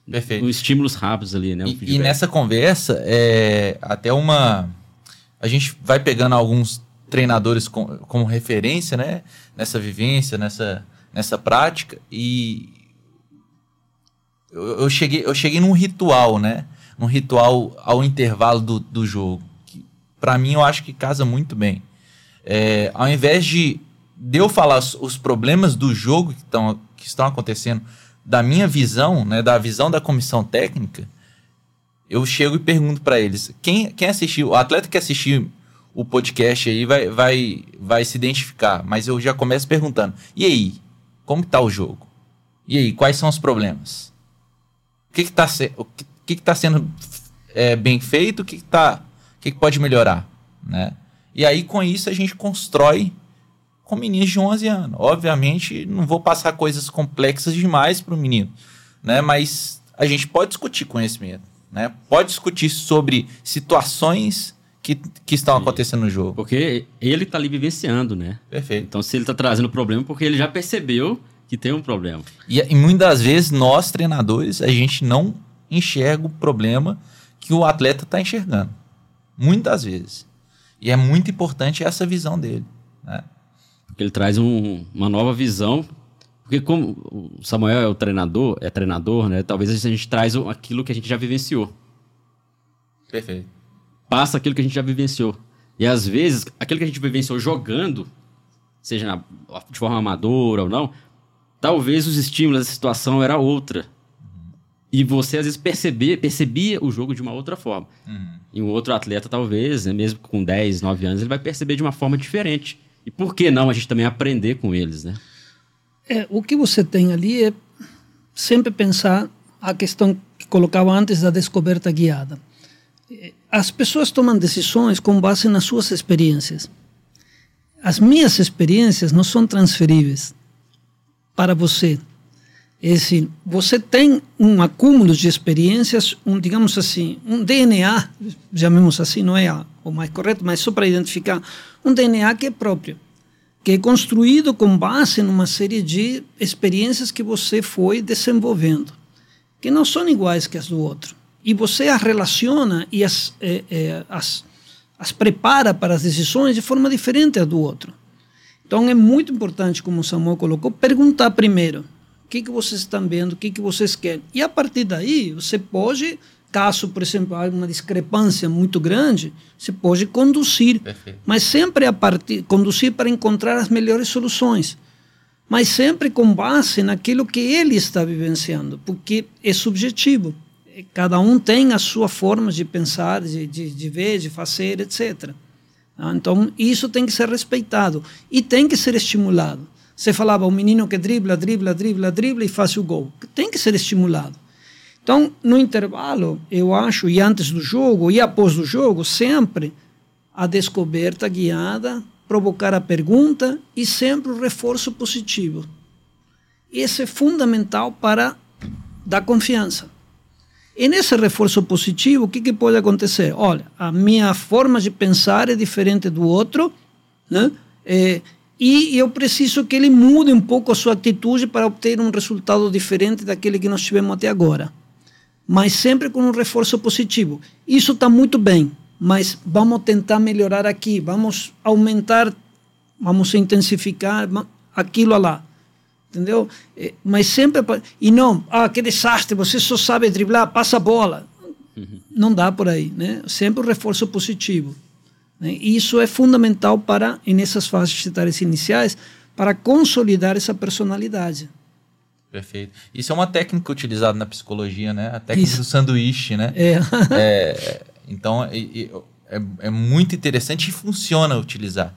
Perfeito. Os estímulos rápidos ali, né? E, e, nessa conversa, é, até uma. A gente vai pegando alguns treinadores com, como referência, né? Nessa vivência, nessa, nessa prática. E eu, eu, cheguei, eu cheguei num ritual, né? Num ritual ao intervalo do, do jogo. Que, para mim, eu acho que casa muito bem. É, ao invés de, de eu falar os, os problemas do jogo que, tão, que estão acontecendo, da minha visão, né, da visão da comissão técnica, eu chego e pergunto para eles: quem, quem assistiu, o atleta que assistiu o podcast aí vai, vai, vai se identificar, mas eu já começo perguntando: e aí, como está o jogo? E aí, quais são os problemas? está o que, que, que tá sendo é, bem feito, o que, que, tá, o que, que pode melhorar, né? E aí, com isso, a gente constrói com meninos de 11 anos. Obviamente, não vou passar coisas complexas demais para o menino, né? Mas a gente pode discutir conhecimento, né? Pode discutir sobre situações que, que estão acontecendo no jogo. Porque ele está ali vivenciando, né? Perfeito. Então, se ele está trazendo problema, porque ele já percebeu que tem um problema. E, e muitas vezes nós, treinadores, a gente não enxerga o problema que o atleta está enxergando. Muitas vezes. E é muito importante essa visão dele. Né? Porque ele traz um, uma nova visão. Porque como o Samuel é o treinador, é treinador, né? Talvez a gente traz aquilo que a gente já vivenciou. Perfeito. Passa aquilo que a gente já vivenciou. E às vezes, aquilo que a gente vivenciou jogando, seja na, de forma amadora ou não, talvez os estímulos da situação era outra. E você às vezes percebia, percebia o jogo de uma outra forma. Uhum. E um outro atleta, talvez, né, mesmo com 10, 9 anos, ele vai perceber de uma forma diferente. E por que não a gente também aprender com eles, né? É, o que você tem ali é, sempre pensar a questão que colocava antes da descoberta guiada. As pessoas tomam decisões com base nas suas experiências. As minhas experiências não são transferíveis para você. É assim, você tem um acúmulo de experiências, um, digamos assim, um DNA, chamemos assim, não é o mais correto, mas só para identificar, um DNA que é próprio, que é construído com base numa série de experiências que você foi desenvolvendo, que não são iguais que as do outro. E você as relaciona e as, é, é, as, as prepara para as decisões de forma diferente do outro. Então é muito importante, como o Samuel colocou, perguntar primeiro o que, que vocês estão vendo, o que, que vocês querem. E a partir daí, você pode, caso, por exemplo, haja uma discrepância muito grande, você pode conduzir. Perfeito. Mas sempre a partir, conduzir para encontrar as melhores soluções. Mas sempre com base naquilo que ele está vivenciando, porque é subjetivo. Cada um tem a sua forma de pensar, de, de, de ver, de fazer, etc. Ah, então, isso tem que ser respeitado e tem que ser estimulado. Você falava, o menino que dribla, dribla, dribla, dribla e faz o gol. Tem que ser estimulado. Então, no intervalo, eu acho, e antes do jogo, e após o jogo, sempre a descoberta guiada, provocar a pergunta e sempre o reforço positivo. Esse é fundamental para dar confiança. E nesse reforço positivo, o que, que pode acontecer? Olha, a minha forma de pensar é diferente do outro, né? É, e eu preciso que ele mude um pouco a sua atitude para obter um resultado diferente daquele que nós tivemos até agora. Mas sempre com um reforço positivo. Isso está muito bem, mas vamos tentar melhorar aqui, vamos aumentar, vamos intensificar aquilo lá entendeu? É, mas sempre e não, ah, que desastre, você só sabe driblar, passa a bola. Uhum. Não dá por aí, né? Sempre o reforço positivo. Né? E isso é fundamental para nessas fases etárias iniciais para consolidar essa personalidade. Perfeito. Isso é uma técnica utilizada na psicologia, né? A técnica isso. do sanduíche, né? É. é então é, é, é muito interessante e funciona utilizar.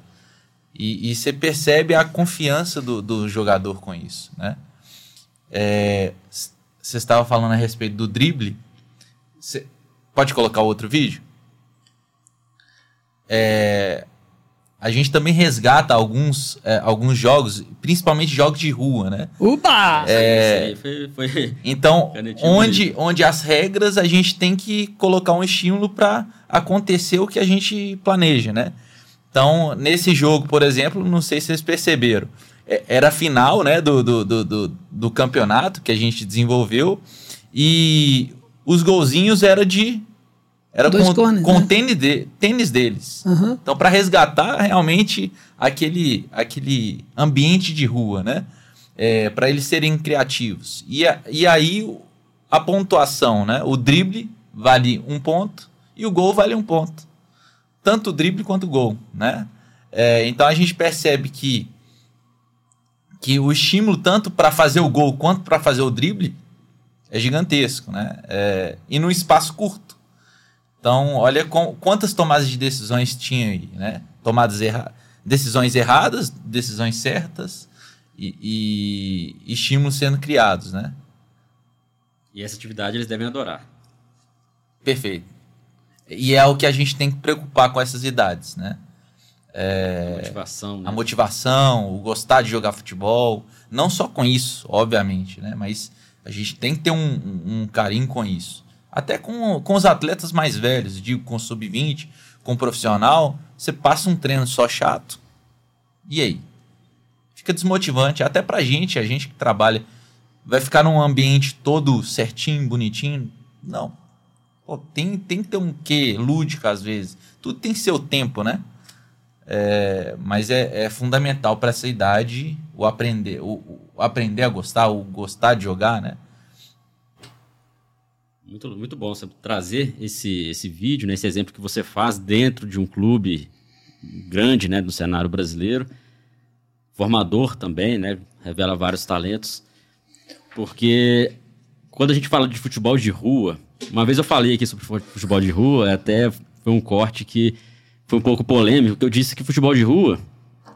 E, e você percebe a confiança do, do jogador com isso, né? É, você estava falando a respeito do drible. Cê, pode colocar outro vídeo? É, a gente também resgata alguns, é, alguns jogos, principalmente jogos de rua, né? Upa! É, foi, foi então, onde, onde as regras a gente tem que colocar um estímulo para acontecer o que a gente planeja, né? Então, nesse jogo, por exemplo, não sei se vocês perceberam, é, era a final né, do, do, do, do, campeonato que a gente desenvolveu e os golzinhos era de era Dois com, cones, com né? tênis, de, tênis deles. Uhum. Então, para resgatar realmente aquele, aquele ambiente de rua, né? É, para eles serem criativos. E, a, e aí a pontuação, né? O drible vale um ponto e o gol vale um ponto tanto o drible quanto o gol, né? É, então a gente percebe que que o estímulo tanto para fazer o gol quanto para fazer o drible é gigantesco, né? É, e num espaço curto. Então, olha com, quantas tomadas de decisões tinha aí, né? Tomadas erra decisões erradas, decisões certas e, e estímulos sendo criados, né? E essa atividade eles devem adorar. Perfeito. E é o que a gente tem que preocupar com essas idades, né? É, a motivação, né? A motivação, o gostar de jogar futebol. Não só com isso, obviamente, né? Mas a gente tem que ter um, um carinho com isso. Até com, com os atletas mais velhos, digo, com sub-20, com profissional, você passa um treino só chato. E aí? Fica desmotivante. Até pra gente, a gente que trabalha, vai ficar num ambiente todo certinho, bonitinho. Não Pô, tem, tem que ter um quê lúdico às vezes. Tudo tem seu tempo, né? É, mas é, é fundamental para essa idade o aprender, o, o, aprender a gostar, o gostar de jogar, né? Muito, muito bom você trazer esse, esse vídeo, né, esse exemplo que você faz dentro de um clube grande né, no cenário brasileiro. Formador também, né? Revela vários talentos. Porque quando a gente fala de futebol de rua, uma vez eu falei aqui sobre futebol de rua, até foi um corte que foi um pouco polêmico, que eu disse que futebol de rua,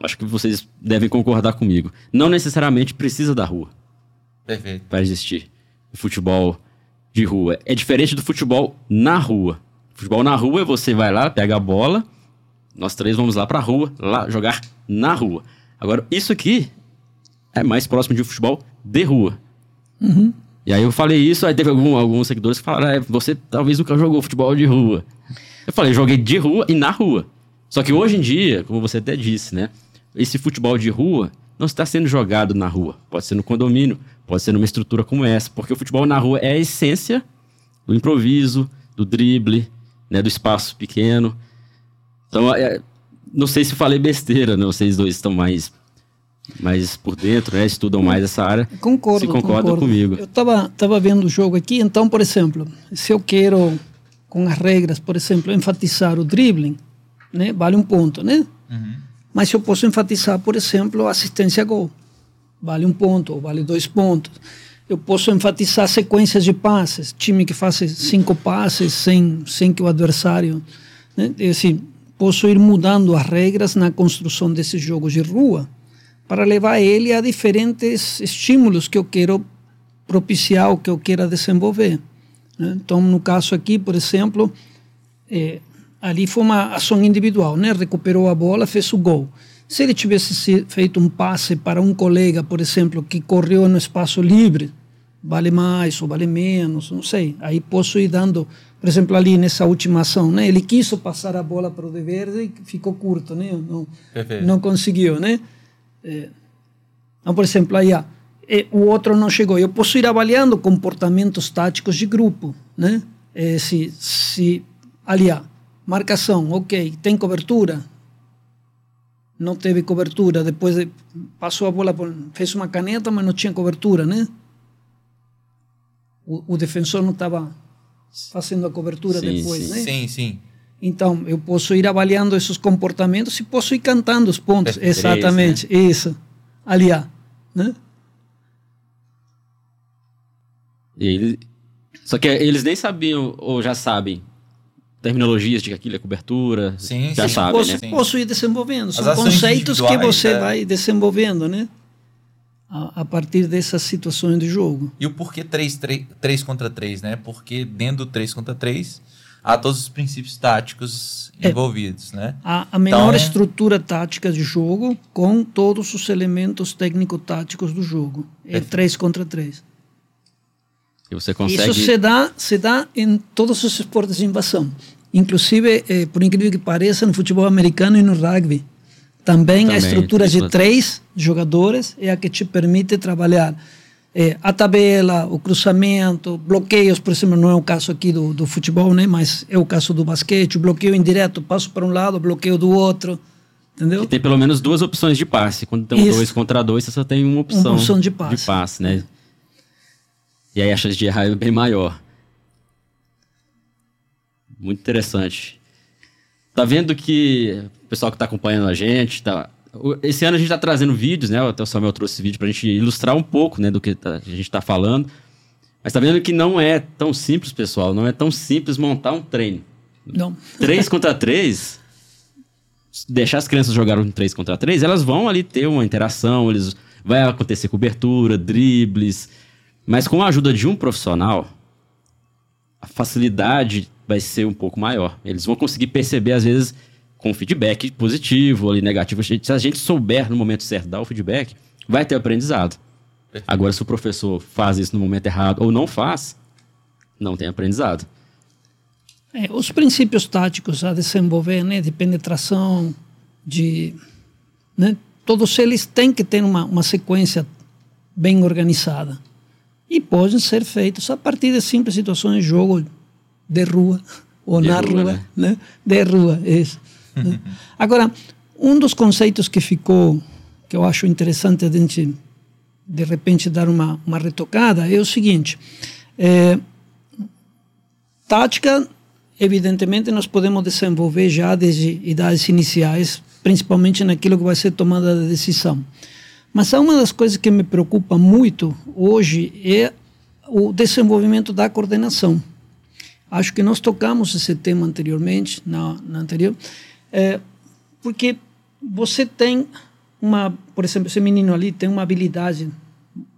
acho que vocês devem concordar comigo, não necessariamente precisa da rua. Perfeito. para existir o futebol de rua. É diferente do futebol na rua. Futebol na rua, você vai lá, pega a bola, nós três vamos lá pra rua, lá jogar na rua. Agora, isso aqui é mais próximo de um futebol de rua. E aí eu falei isso, aí teve algum, alguns seguidores que falaram, "É, você talvez nunca jogou futebol de rua. Eu falei, joguei de rua e na rua. Só que hoje em dia, como você até disse, né? Esse futebol de rua não está sendo jogado na rua. Pode ser no condomínio, pode ser numa estrutura como essa. Porque o futebol na rua é a essência do improviso, do drible, né? Do espaço pequeno. Então, é, não sei se falei besteira, né? Vocês dois estão mais, mais por dentro, né? Estudam mais essa área. Concordo. Se concorda concordo. comigo. Eu estava tava vendo o jogo aqui, então, por exemplo, se eu quero, com as regras, por exemplo, enfatizar o dribbling, né, vale um ponto, né? Mas eu posso enfatizar, por exemplo, a assistência a gol. Vale um ponto, ou vale dois pontos. Eu posso enfatizar sequências de passes, time que faz cinco passes sem, sem que o adversário. Né? É assim, posso ir mudando as regras na construção desses jogos de rua para levar ele a diferentes estímulos que eu quero propiciar ou que eu queira desenvolver. né? Então, no caso aqui, por exemplo, eh, ali foi uma ação individual, né? Recuperou a bola, fez o gol. Se ele tivesse se- feito um passe para um colega, por exemplo, que correu no espaço livre, vale mais ou vale menos, não sei. Aí posso ir dando, por exemplo, ali nessa última ação, né? Ele quis passar a bola para o de verde e ficou curto, né? Não, Perfeito. não conseguiu, né? É, então, por exemplo, aí, eh, o outro não chegou. Eu posso ir avaliando comportamentos táticos de grupo, né? Eh, se, se, ali, ah, marcação, ok, tem cobertura? Não teve cobertura, depois de- passou a bola, por, fez uma caneta, mas não tinha cobertura, né? O, o defensor não estava fazendo a cobertura Sim, depois, sim. né? Sim, sim. Então, eu posso ir avaliando esses comportamentos e posso ir cantando os pontos. Três, Exatamente, isso. Aliar, né? Ele- Só que eles nem sabiam, ou já sabem, terminologias de que aquilo é cobertura. Sim, já sim. sabem, posso, né? Sim. posso ir desenvolvendo. São As conceitos que você é. vai desenvolvendo, né? A, a partir dessas situações de jogo. E o porquê 3, 3, 3 contra 3, né? Porque dentro do 3 contra 3 há todos os princípios táticos É. envolvidos, né? A, a menor Então- estrutura tática de jogo com todos os elementos técnico-táticos do jogo. É Perfeito. 3 contra 3. E você consegue. Isso se dá, se dá em todos os esportes de invasão. Inclusive, eh, por incrível que pareça, no futebol americano e no rugby. Também, a Também, estrutura de tripla- três jogadores é a que te permite trabalhar eh, a tabela, o cruzamento, bloqueios, por exemplo, não é o caso aqui do, do futebol, né? mas é o caso do basquete, o bloqueio indireto, passo para um lado, bloqueio do outro, entendeu? Tem pelo menos duas opções de passe. Quando tem um Isso. dois contra dois, você só tem uma opção, opção de passe. né? E aí a chance de errar é bem maior. Muito interessante. Tá vendo que o pessoal que tá acompanhando a gente, tá... esse ano a gente tá trazendo vídeos, né? Até o Samuel trouxe esse vídeo pra gente ilustrar um pouco, né, do que tá- a gente tá falando. Mas tá vendo que não é tão simples, pessoal. Não é tão simples montar um treino. Não. 3 contra 3, deixar as crianças jogarem um 3 contra 3, elas vão ali ter uma interação, eles vai acontecer cobertura, dribles, mas com a ajuda de um profissional, a facilidade vai ser um pouco maior. Eles vão conseguir perceber às vezes com feedback positivo ou negativo. Se a gente souber no momento certo dar o feedback, vai ter aprendizado. Perfeito. Agora, se o professor faz isso no momento errado ou não faz, não tem aprendizado. É, os princípios táticos a desenvolver, né, de penetração, de, né, todos eles têm que ter uma, uma sequência bem organizada e podem ser feitos a partir de simples situações de jogo de rua ou De na rua, rua, né? né? de rua, isso. Né? Agora, um dos conceitos que ficou, que eu acho interessante a gente de repente dar uma, uma retocada é o seguinte: é, tática, evidentemente, nós podemos desenvolver já desde idades iniciais, principalmente naquilo que vai ser tomada de decisão. Mas há uma das coisas que me preocupa muito hoje é o desenvolvimento da coordenação. Acho que nós tocamos esse tema anteriormente, na, na anterior, é, porque você tem uma, por exemplo, esse menino ali tem uma habilidade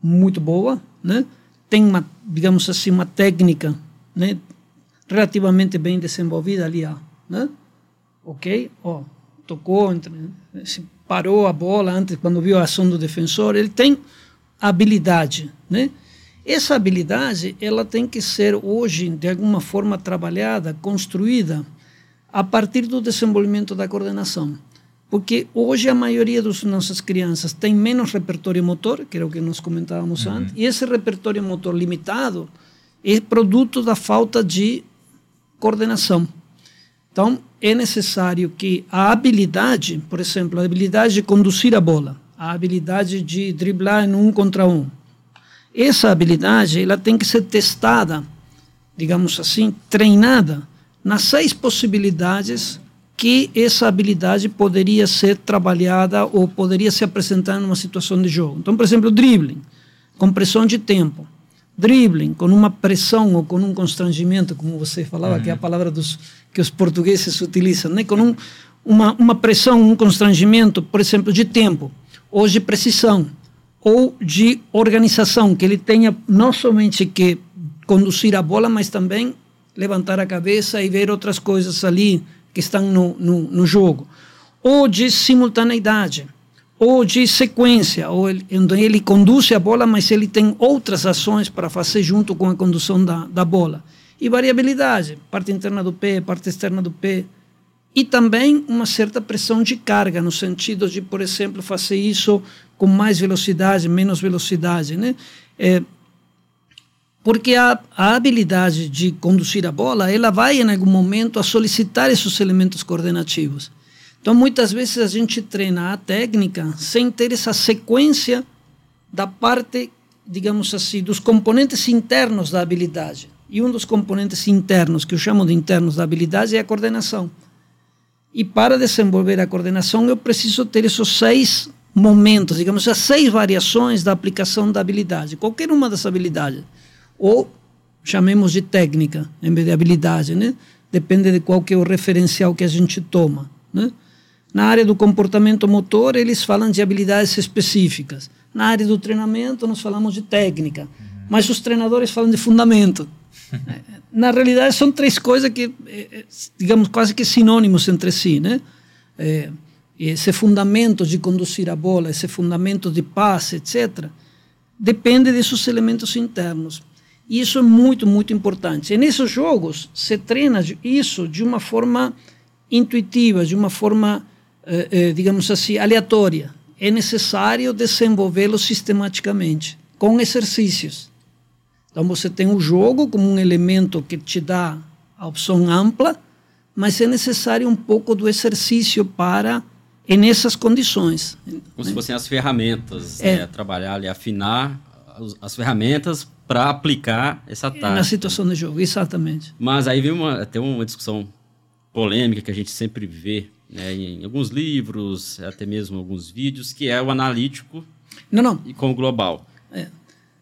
muito boa, né? Tem uma, digamos assim, uma técnica, né? Relativamente bem desenvolvida ali, né? Ok? Ó, tocou, parou a bola antes, quando viu a ação do defensor. Ele tem habilidade, né? Essa habilidade, ela tem que ser hoje, de alguma forma, trabalhada, construída a partir do desenvolvimento da coordenação. Porque hoje a maioria das nossas crianças tem menos repertório motor, que era o que nós comentávamos uhum. antes, e esse repertório motor limitado é produto da falta de coordenação. Então, é necessário que a habilidade, por exemplo, a habilidade de conduzir a bola, a habilidade de driblar em um contra um, essa habilidade ela tem que ser testada, digamos assim, treinada nas seis possibilidades que essa habilidade poderia ser trabalhada ou poderia se apresentar numa situação de jogo. Então, por exemplo, dribbling, com pressão de tempo. Dribbling com uma pressão ou com um constrangimento, como você falava, uhum. que é a palavra dos, que os portugueses utilizam, né? com um, uma, uma pressão, um constrangimento, por exemplo, de tempo, ou de precisão, ou de organização, que ele tenha não somente que conduzir a bola, mas também levantar a cabeça e ver outras coisas ali que estão no, no, no jogo. Ou de simultaneidade, ou de sequência, ou ele, onde ele conduz a bola, mas ele tem outras ações para fazer junto com a condução da, da bola. E variabilidade, parte interna do pé, parte externa do pé. E também uma certa pressão de carga, no sentido de, por exemplo, fazer isso com mais velocidade, menos velocidade, né? É, porque a, a, habilidade de conduzir a bola, ela vai em algum momento a solicitar esses elementos coordenativos. Então, muitas vezes a gente treina a técnica sem ter essa sequência da parte, digamos assim, dos componentes internos da habilidade. E um dos componentes internos, que eu chamo de internos da habilidade, é a coordenação. E para desenvolver a coordenação, eu preciso ter esses seis momentos, digamos, as seis variações da aplicação da habilidade, qualquer uma das habilidades, ou chamemos de técnica, em vez de habilidade, né? Depende de qual que é o referencial que a gente toma, né? Na área do comportamento motor, eles falam de habilidades específicas. Na área do treinamento, nós falamos de técnica. Uhum. Mas os treinadores falam de fundamento. Na realidade, são três coisas que, eh, eh, digamos, quase que sinônimos entre si, né? É, esse fundamento de conduzir a bola, esse fundamento de passe, etc., depende desses elementos internos. E isso é muito, muito importante. E nesses jogos se treina isso de uma forma intuitiva, de uma forma, eh, eh, digamos assim, aleatória. É necessário desenvolvê-lo sistematicamente, com exercícios. Então você tem o jogo como um elemento que te dá a opção ampla, mas é necessário um pouco do exercício para e nessas condições. Como né? se fossem as ferramentas, é. né? trabalhar ali, afinar as ferramentas para aplicar essa tática. Na situação de jogo, exatamente. Mas aí vem uma, até uma discussão polêmica que a gente sempre vê né, em alguns livros, até mesmo alguns vídeos, que é o analítico não, não. e com o global. É.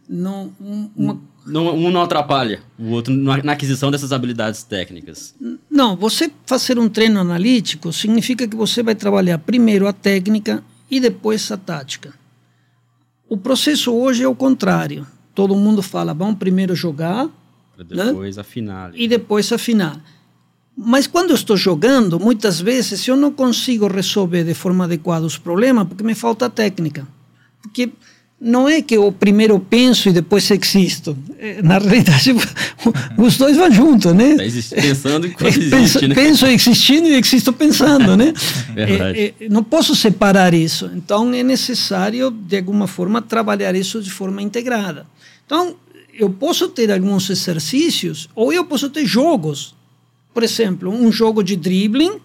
Não, uma, não, um não atrapalha o outro na aquisição dessas habilidades técnicas. Não, você fazer um treino analítico significa que você vai trabalhar primeiro a técnica e depois a tática. O processo hoje é o contrário. Todo mundo fala, vamos primeiro jogar. Para depois né? afinar. E depois afinar. Mas quando eu estou jogando, muitas vezes eu não consigo resolver de forma adequada os problemas porque me falta técnica. Porque não é que eu primeiro penso e depois existo. É, na realidade, os dois vão juntos, né? Está pensando enquanto existe, penso, né? Penso existindo e existo pensando, né? Verdade. É, é, não posso separar isso. Então, é necessário, de alguma forma, trabalhar isso de forma integrada. Então, eu posso ter alguns exercícios ou eu posso ter jogos. Por exemplo, um jogo de dribbling,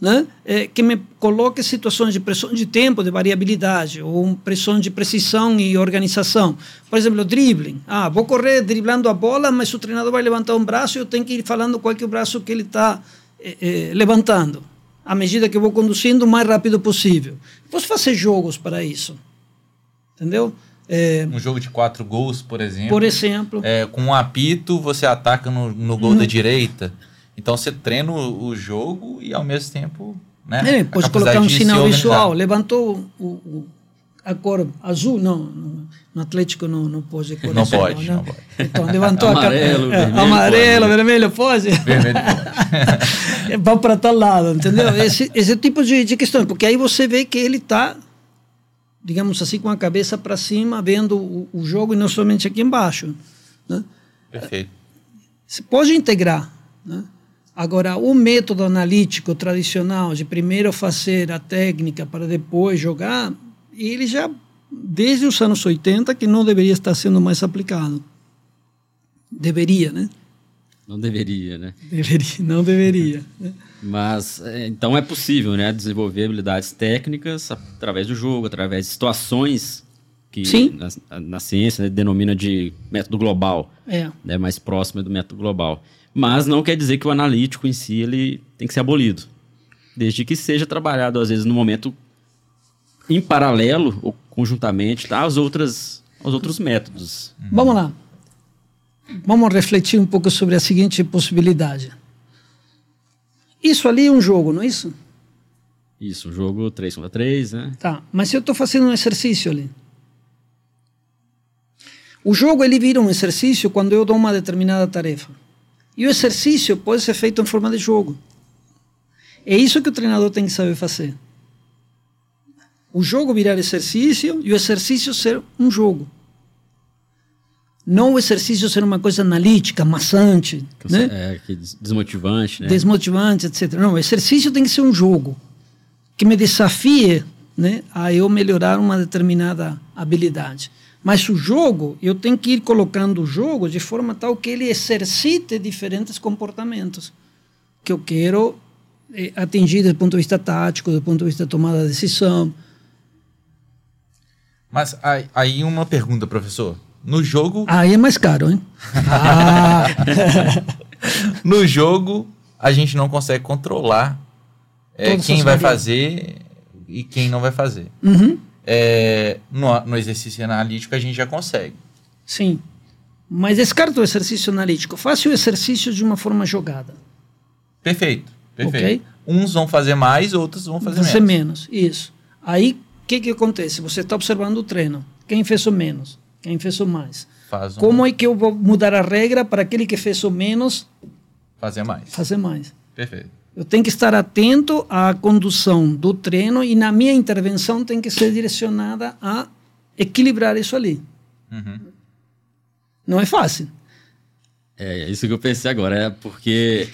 né, é, que me coloque situações de pressão de tempo, de variabilidade, ou pressão de precisão e organização. Por exemplo, dribbling. Ah, vou correr driblando a bola, mas o treinador vai levantar um braço e eu tenho que ir falando qual é o braço que ele está é, é, levantando, à medida que eu vou conduzindo o mais rápido possível. Posso fazer jogos para isso. Entendeu? É, um jogo de quatro gols, por exemplo. Por exemplo. É, com um apito, você ataca no, no gol da direita. Então você treina o, o jogo e ao mesmo tempo. Né, é, pode colocar um sinal visual. Levantou o, o, a cor azul, não, no, no Atlético não, não pode cor Não azul, pode, né? não pode. Então levantou Amarelo, a cara. vermelho, amarelo, pode. vermelho, pode. Vermelho. Vai para tal lado, entendeu? Esse, esse tipo de, de questão, porque aí você vê que ele está, digamos assim, com a cabeça para cima, vendo o, o jogo e não somente aqui embaixo. Né? Perfeito. Você pode integrar. Né? Agora, o método analítico tradicional de primeiro fazer a técnica para depois jogar, ele já, desde os anos 80, que não deveria estar sendo mais aplicado. Deveria, né? Não deveria, né? Deveria, não deveria. né? Mas, é, então é possível, né? Desenvolver habilidades técnicas através do jogo, através de situações que. Na, na ciência né, denomina de método global, É. né? Mais próximo do método global. Mas não quer dizer que o analítico em si ele tem que ser abolido. Desde que seja trabalhado, às vezes, no momento em paralelo ou conjuntamente tá, aos, outras, aos outros métodos. Vamos lá. Vamos refletir um pouco sobre a seguinte possibilidade. Isso ali é um jogo, não é isso? Isso, um jogo 3 contra 3, né? Tá, mas se eu estou fazendo um exercício ali. O jogo ele vira um exercício quando eu dou uma determinada tarefa. E o exercício pode ser feito em forma de jogo. É isso que o treinador tem que saber fazer. O jogo virar exercício e o exercício ser um jogo. Não o exercício ser uma coisa analítica, maçante, né? É, desmotivante, né? desmotivante, etc. Não, o exercício tem que ser um jogo que me desafie né, a eu melhorar uma determinada habilidade. Mas o jogo, eu tenho que ir colocando o jogo de forma tal que ele exercite diferentes comportamentos que eu quero eh, atingir do ponto de vista tático, do ponto de vista de tomada de decisão. Mas aí uma pergunta, professor. No jogo, Aí é mais caro, hein? Ah, no jogo a gente não consegue controlar é, quem vai fazer e quem não vai fazer. uhum, É, no, no exercício analítico a gente já consegue. sim. Mas descarta o exercício analítico. Faça o exercício de uma forma jogada. Perfeito, perfeito. Ok. Uns vão fazer mais, outros vão fazer Fazer menos. menos, isso. Aí, o que, que acontece? Você está observando o treino. Quem fez o menos? Quem fez o mais? Faz um- Como é que eu vou mudar a regra para aquele que fez o menos fazer mais. fazer mais? Perfeito. Eu tenho que estar atento à condução do treino e na minha intervenção tem que ser direcionada a equilibrar isso ali. Uhum. Não é fácil. É, é isso que eu pensei agora, é porque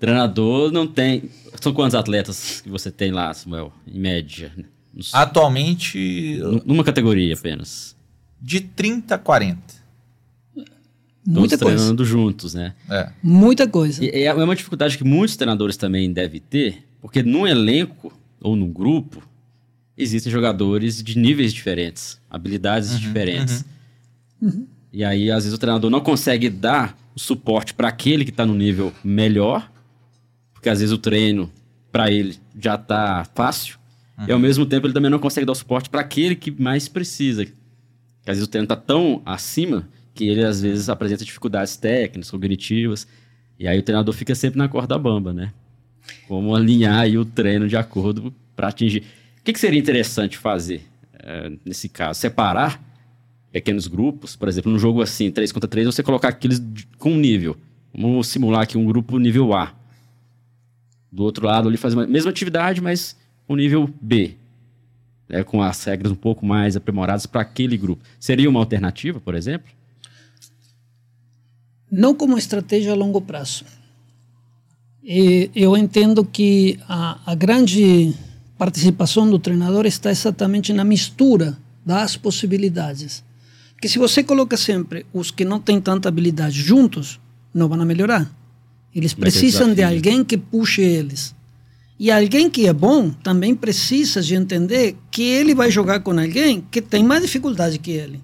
treinador não tem. São quantos atletas que você tem lá, Samuel, em média? Atualmente, nu- Numa categoria apenas. De 30 a 40. Todos Muita coisa. treinando juntos, né? É. Muita coisa. E é uma dificuldade que muitos treinadores também devem ter, porque num elenco ou num grupo existem jogadores de níveis diferentes, habilidades diferentes. E aí, às vezes, o treinador não consegue dar o suporte para aquele que está no nível melhor, porque às vezes o treino para ele já está fácil, e ao mesmo tempo ele também não consegue dar o suporte para aquele que mais precisa. Às vezes o treino está tão acima que ele às vezes apresenta dificuldades técnicas, cognitivas, e aí o treinador fica sempre na corda bamba, né? Como alinhar aí o treino de acordo para atingir. O que, que seria interessante fazer eh, nesse caso? Separar pequenos grupos, por exemplo, num jogo assim, 3 contra 3, você colocar aqueles com um nível. Vamos simular aqui um grupo nível A. Do outro lado ali fazer a mesma atividade, mas com nível B. né, com as regras um pouco mais aprimoradas para aquele grupo. Seria uma alternativa, por exemplo? não como estratégia a longo prazo. E eu entendo que a, a grande participação do treinador está exatamente na mistura das possibilidades. Que se você coloca sempre os que não têm tanta habilidade juntos, não vão melhorar. Eles precisam de alguém que puxe eles. E alguém que é bom também precisa de entender que ele vai jogar com alguém que tem mais dificuldade que ele.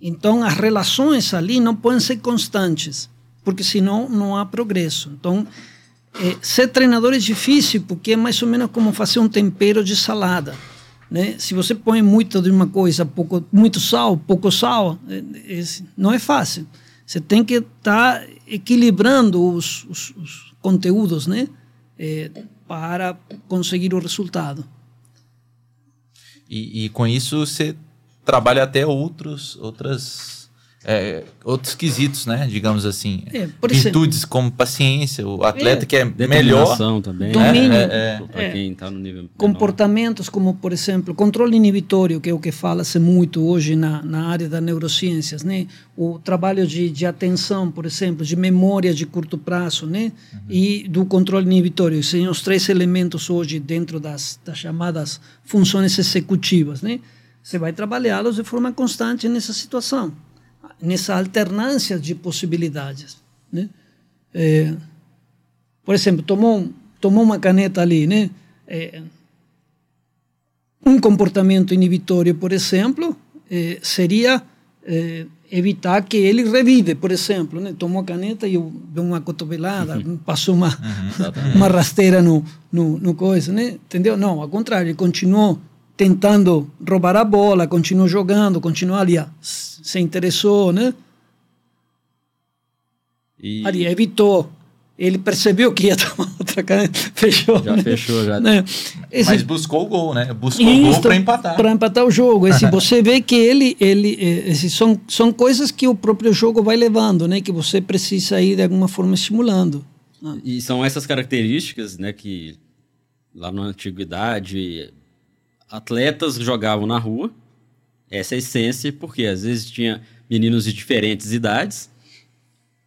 Então, as relações ali não podem ser constantes, porque senão não há progresso. Então, eh, ser treinador é difícil, porque é mais ou menos como fazer um tempero de salada. Né? Se você põe muito de uma coisa, pouco, muito sal, pouco sal, eh, eh, não é fácil. Você tem que estar equilibrando os, os, os conteúdos né? Eh, para conseguir o resultado. E, e com isso você trabalha até outros, outras é, outros quesitos, né? Digamos assim. É, Virtudes como paciência, o atleta é, que é melhor. também. Domínio. É, é, é. para quem está no nível. Comportamentos como, por exemplo, controle inibitório, que é o que fala-se muito hoje na, na área das neurociências, né? O trabalho de, de atenção, por exemplo, de memória de curto prazo, né? Uhum. E do controle inibitório. São os três elementos hoje dentro das, das chamadas funções executivas, né? Você vai trabalhá-los de forma constante nessa situação nessa alternância de possibilidades. Né? É, por exemplo, tomou, tomou uma caneta ali, né? É, um comportamento inibitório, por exemplo, é, seria é, evitar que ele revive, por exemplo, né? tomou a caneta e eu dei uma cotovelada, uhum. passou uma, uhum, uma rasteira no, no, no coisa, né? entendeu? Não, ao contrário, ele continuou tentando roubar a bola, continuou jogando, continuou ali, se interessou, né? E... Ali, evitou. Ele percebeu que ia tomar outra caneta, fechou. Já né? fechou, já. Né? Esse... Mas buscou o gol, né? Buscou o gol para empatar. Para empatar o jogo. Esse, você vê que ele, ele esse, são, são coisas que o próprio jogo vai levando, né? Que você precisa ir de alguma forma estimulando. Ah. E são essas características, né? Que lá na antiguidade atletas jogavam na rua. Essa é a essência, porque às vezes tinha meninos de diferentes idades,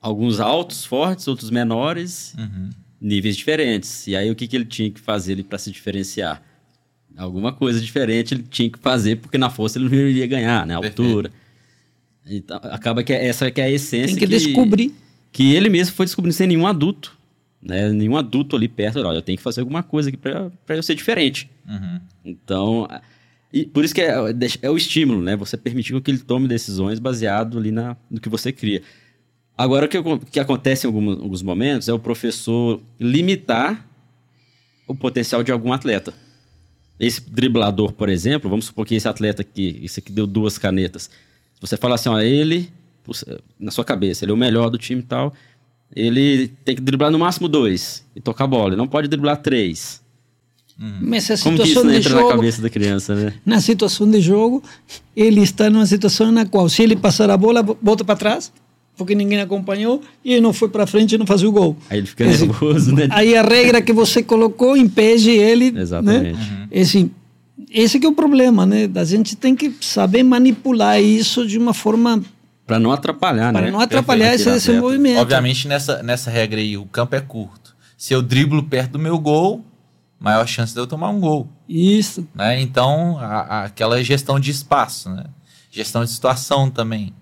alguns altos, fortes, outros menores, uhum. níveis diferentes. E aí o que, que ele tinha que fazer para se diferenciar? Alguma coisa diferente ele tinha que fazer, porque na força ele não iria ganhar, né? A altura. Então, acaba que é, essa que é a essência. Tem que, que descobrir. Que ele mesmo foi descobrindo sem nenhum adulto né? Nenhum adulto ali perto, olha, eu tenho que fazer alguma coisa aqui para eu ser diferente. Uhum. Então, e por isso que é, é, o estímulo, né? Você permitir que ele tome decisões baseado ali na, no que você cria. Agora, o que, que acontece em alguns, alguns momentos é o professor limitar o potencial de algum atleta. Esse driblador, por exemplo, vamos supor que esse atleta aqui, esse aqui deu duas canetas. Você fala assim, ó, ele, na sua cabeça, ele é o melhor do time e tal, ele tem que driblar no máximo dois e tocar a bola. Ele não pode driblar três. Hum. Mas a Como que isso entra jogo, na cabeça da criança, né? Na situação de jogo, ele está numa situação na qual, se ele passar a bola, volta para trás, porque ninguém acompanhou, e ele não foi para frente e não faz o gol. Aí ele fica nervoso, né? Aí a regra que você colocou impede ele. Né? Exatamente. Né? Uhum. Assim, esse que é o problema, né? A gente tem que saber manipular isso de uma forma para não atrapalhar, pra né? Para não atrapalhar esse, esse movimento. Obviamente, nessa, nessa regra aí, o campo é curto. Se eu driblo perto do meu gol, maior chance de eu tomar um gol. Isso. Né? Então, a, a, aquela gestão de espaço, né? Gestão de situação também.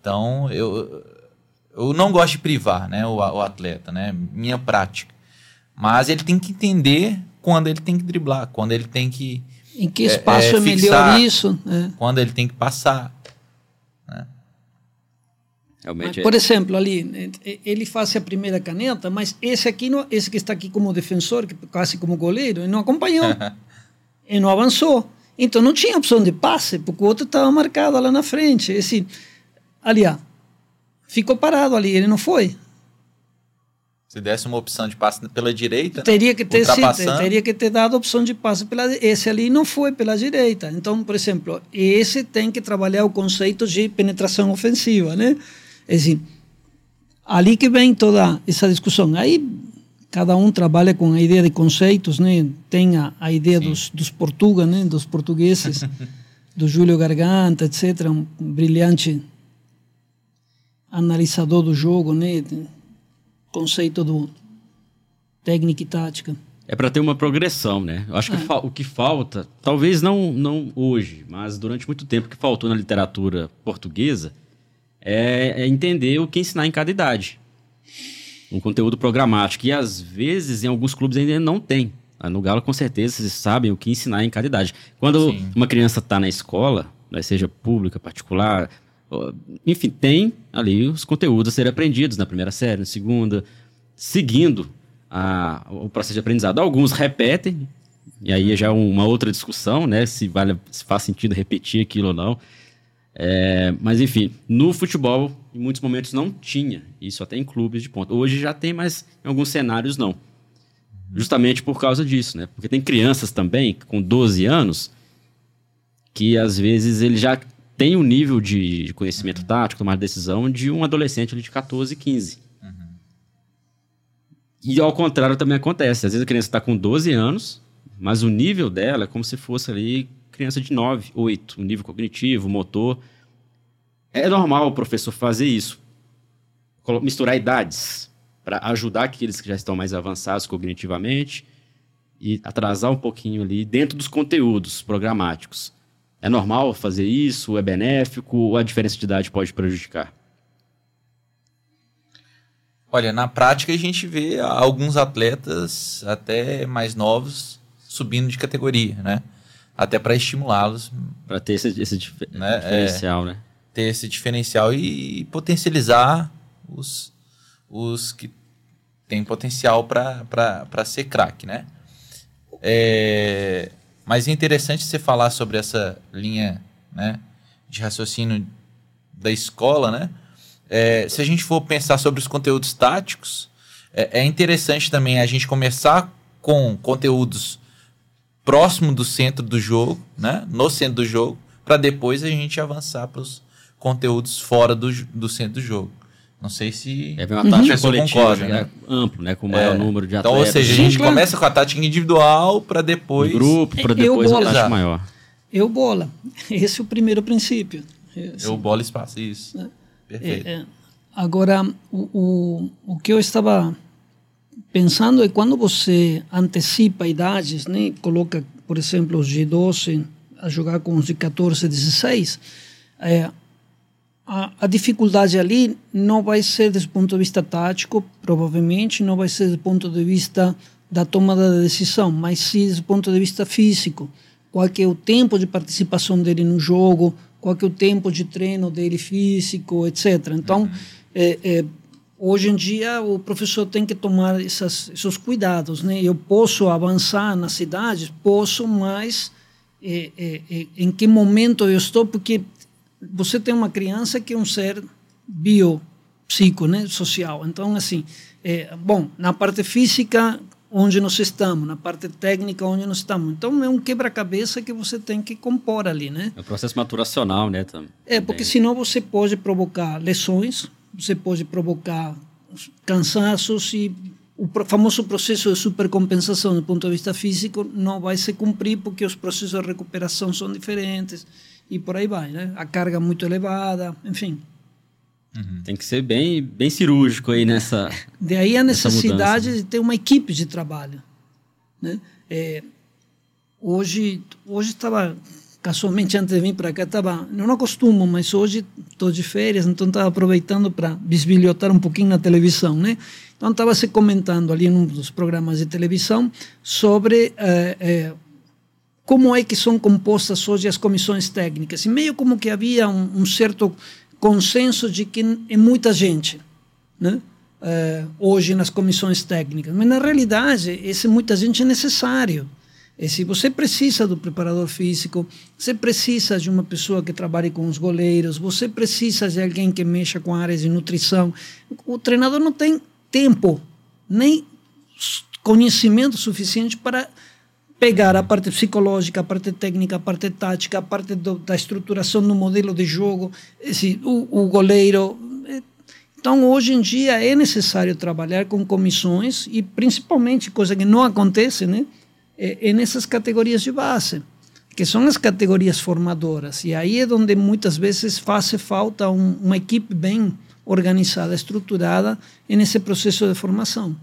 Então, eu, eu não gosto de privar né, o, o atleta, né? Minha prática. Mas ele tem que entender quando ele tem que driblar, quando ele tem que. Em que espaço é, é, é melhor isso? É. Quando ele tem que passar. Realmente Por exemplo, ali, ele faz a primeira caneta, mas esse aqui, não, esse que está aqui como defensor, quase como goleiro, ele não acompanhou. ele não avançou. Então não tinha opção de passe, porque o outro estava marcado lá na frente. Esse, ali, ó, ficou parado ali, ele não foi. Se desse uma opção de passe pela direita, teria que ter sido, teria que ter dado opção de passe pela esse ali não foi pela direita. Então, por exemplo, esse tem que trabalhar o conceito de penetração ofensiva, né? É assim, ali que vem toda essa discussão. Aí cada um trabalha com a ideia de conceitos, né? Tem a, a ideia dos, dos portugueses, né? Dos portugueses, do Júlio Garganta, etc. Um brilhante analisador do jogo, né? Conceito do técnica e tática. É para ter uma progressão, né? Eu acho que é. o que falta, talvez não, não hoje, mas durante muito tempo que faltou na literatura portuguesa, é, é entender o que ensinar em cada idade. Um conteúdo programático. E às vezes, em alguns clubes ainda não tem. No Galo, com certeza, vocês sabem o que ensinar em cada idade. Quando Sim. uma criança está na escola, né, seja pública, particular, enfim, tem ali os conteúdos a serem aprendidos na primeira série, na segunda, seguindo a, o processo de aprendizado. Alguns repetem, e aí já é uma outra discussão, né? Se, vale, se faz sentido repetir aquilo ou não. É, mas enfim, no futebol, em muitos momentos não tinha isso, até em clubes de ponta. Hoje já tem, mas em alguns cenários não. Justamente por causa disso, né? Porque tem crianças também com 12 anos que às vezes ele já tem um nível de, de conhecimento tático, tomar decisão de um adolescente ali de 14, 15. Uhum. E ao contrário também acontece. Às vezes a criança está com 12 anos, mas o nível dela é como se fosse ali criança de 9, 8, o nível cognitivo, motor. É normal o professor fazer isso. Misturar idades para ajudar aqueles que já estão mais avançados cognitivamente e atrasar um pouquinho ali dentro dos conteúdos programáticos. É normal fazer isso? É benéfico? Ou a diferença de idade pode prejudicar? Olha, na prática a gente vê alguns atletas até mais novos subindo de categoria, né? Até para estimulá-los. Para ter esse, esse dif né? diferencial, é, né? Ter esse diferencial e potencializar os, os que têm potencial para ser craque, né? É, mas é interessante você falar sobre essa linha né, de raciocínio da escola, né? É, se a gente for pensar sobre os conteúdos táticos, é, é interessante também a gente começar com conteúdos próximo do centro do jogo, né? No centro do jogo, para depois a gente avançar para os conteúdos fora do, do centro do jogo. Não sei se é uma tática uhum. coletiva, concorda, né? amplo, né, com o maior é. número de atletas. Então, ou seja, a gente Sim, começa com a tática individual para depois grupo, para depois a tática maior. Eu bola. Esse é o primeiro princípio. Esse. Eu bola espaço, isso. É. Perfeito. É, é. agora, o, o, o que eu estava pensando é quando você antecipa idades, né, coloca, por exemplo, os de 12 a jogar com os de 14, 16, é, a, a, dificuldade ali não vai ser do ponto de vista tático, provavelmente, não vai ser do ponto de vista da tomada da decisão, mas sim do ponto de vista físico. Qual é o tempo de participação dele no jogo, qual é o tempo de treino dele físico, etc. Então, uhum. é, é, hoje em dia, o professor tem que tomar essas, esses cuidados. Né? Eu posso avançar nas cidades, posso, mas é, é, é, em que momento eu estou, porque você tem uma criança que é um ser biopsico, né, social. Então, assim, é, bom, na parte física, onde nós estamos, na parte técnica, onde nós estamos. Então, é um quebra-cabeça que você tem que compor ali, né? É um processo maturacional, né? Também. É, porque senão você pode provocar lesões, você pode provocar cansaços e o famoso processo de supercompensação do ponto de vista físico não vai se cumprir porque os processos de recuperação são diferentes e por aí vai, né? A carga muito elevada, enfim. Uhum. Tem que ser bem, bem cirúrgico aí nessa. De aí a necessidade de ter uma equipe de trabalho, né? É, hoje, hoje estava casualmente antes de vir para cá estava não acostumo mas hoje estou de férias então estava aproveitando para bisbilhotar um pouquinho na televisão né então estava se comentando ali num dos programas de televisão sobre eh, eh, como é que são compostas hoje as comissões técnicas. E meio como que havia um, um certo consenso de que é muita gente, né? Uh, hoje nas comissões técnicas. Mas, na realidade, esse muita gente é necessário. E se você precisa do preparador físico, você precisa de uma pessoa que trabalhe com os goleiros, você precisa de alguém que mexa com áreas de nutrição. O treinador não tem tempo, nem conhecimento suficiente para pegar a parte psicológica, a parte técnica, a parte tática, a parte do, da estruturação do modelo de jogo, esse, o, o goleiro. Então, hoje em dia, é necessário trabalhar com comissões e, principalmente, coisa que não acontece, né? É, é nessas categorias de base, que são as categorias formadoras. E aí é onde muitas vezes faz falta um, uma equipe bem organizada, estruturada nesse processo de formação.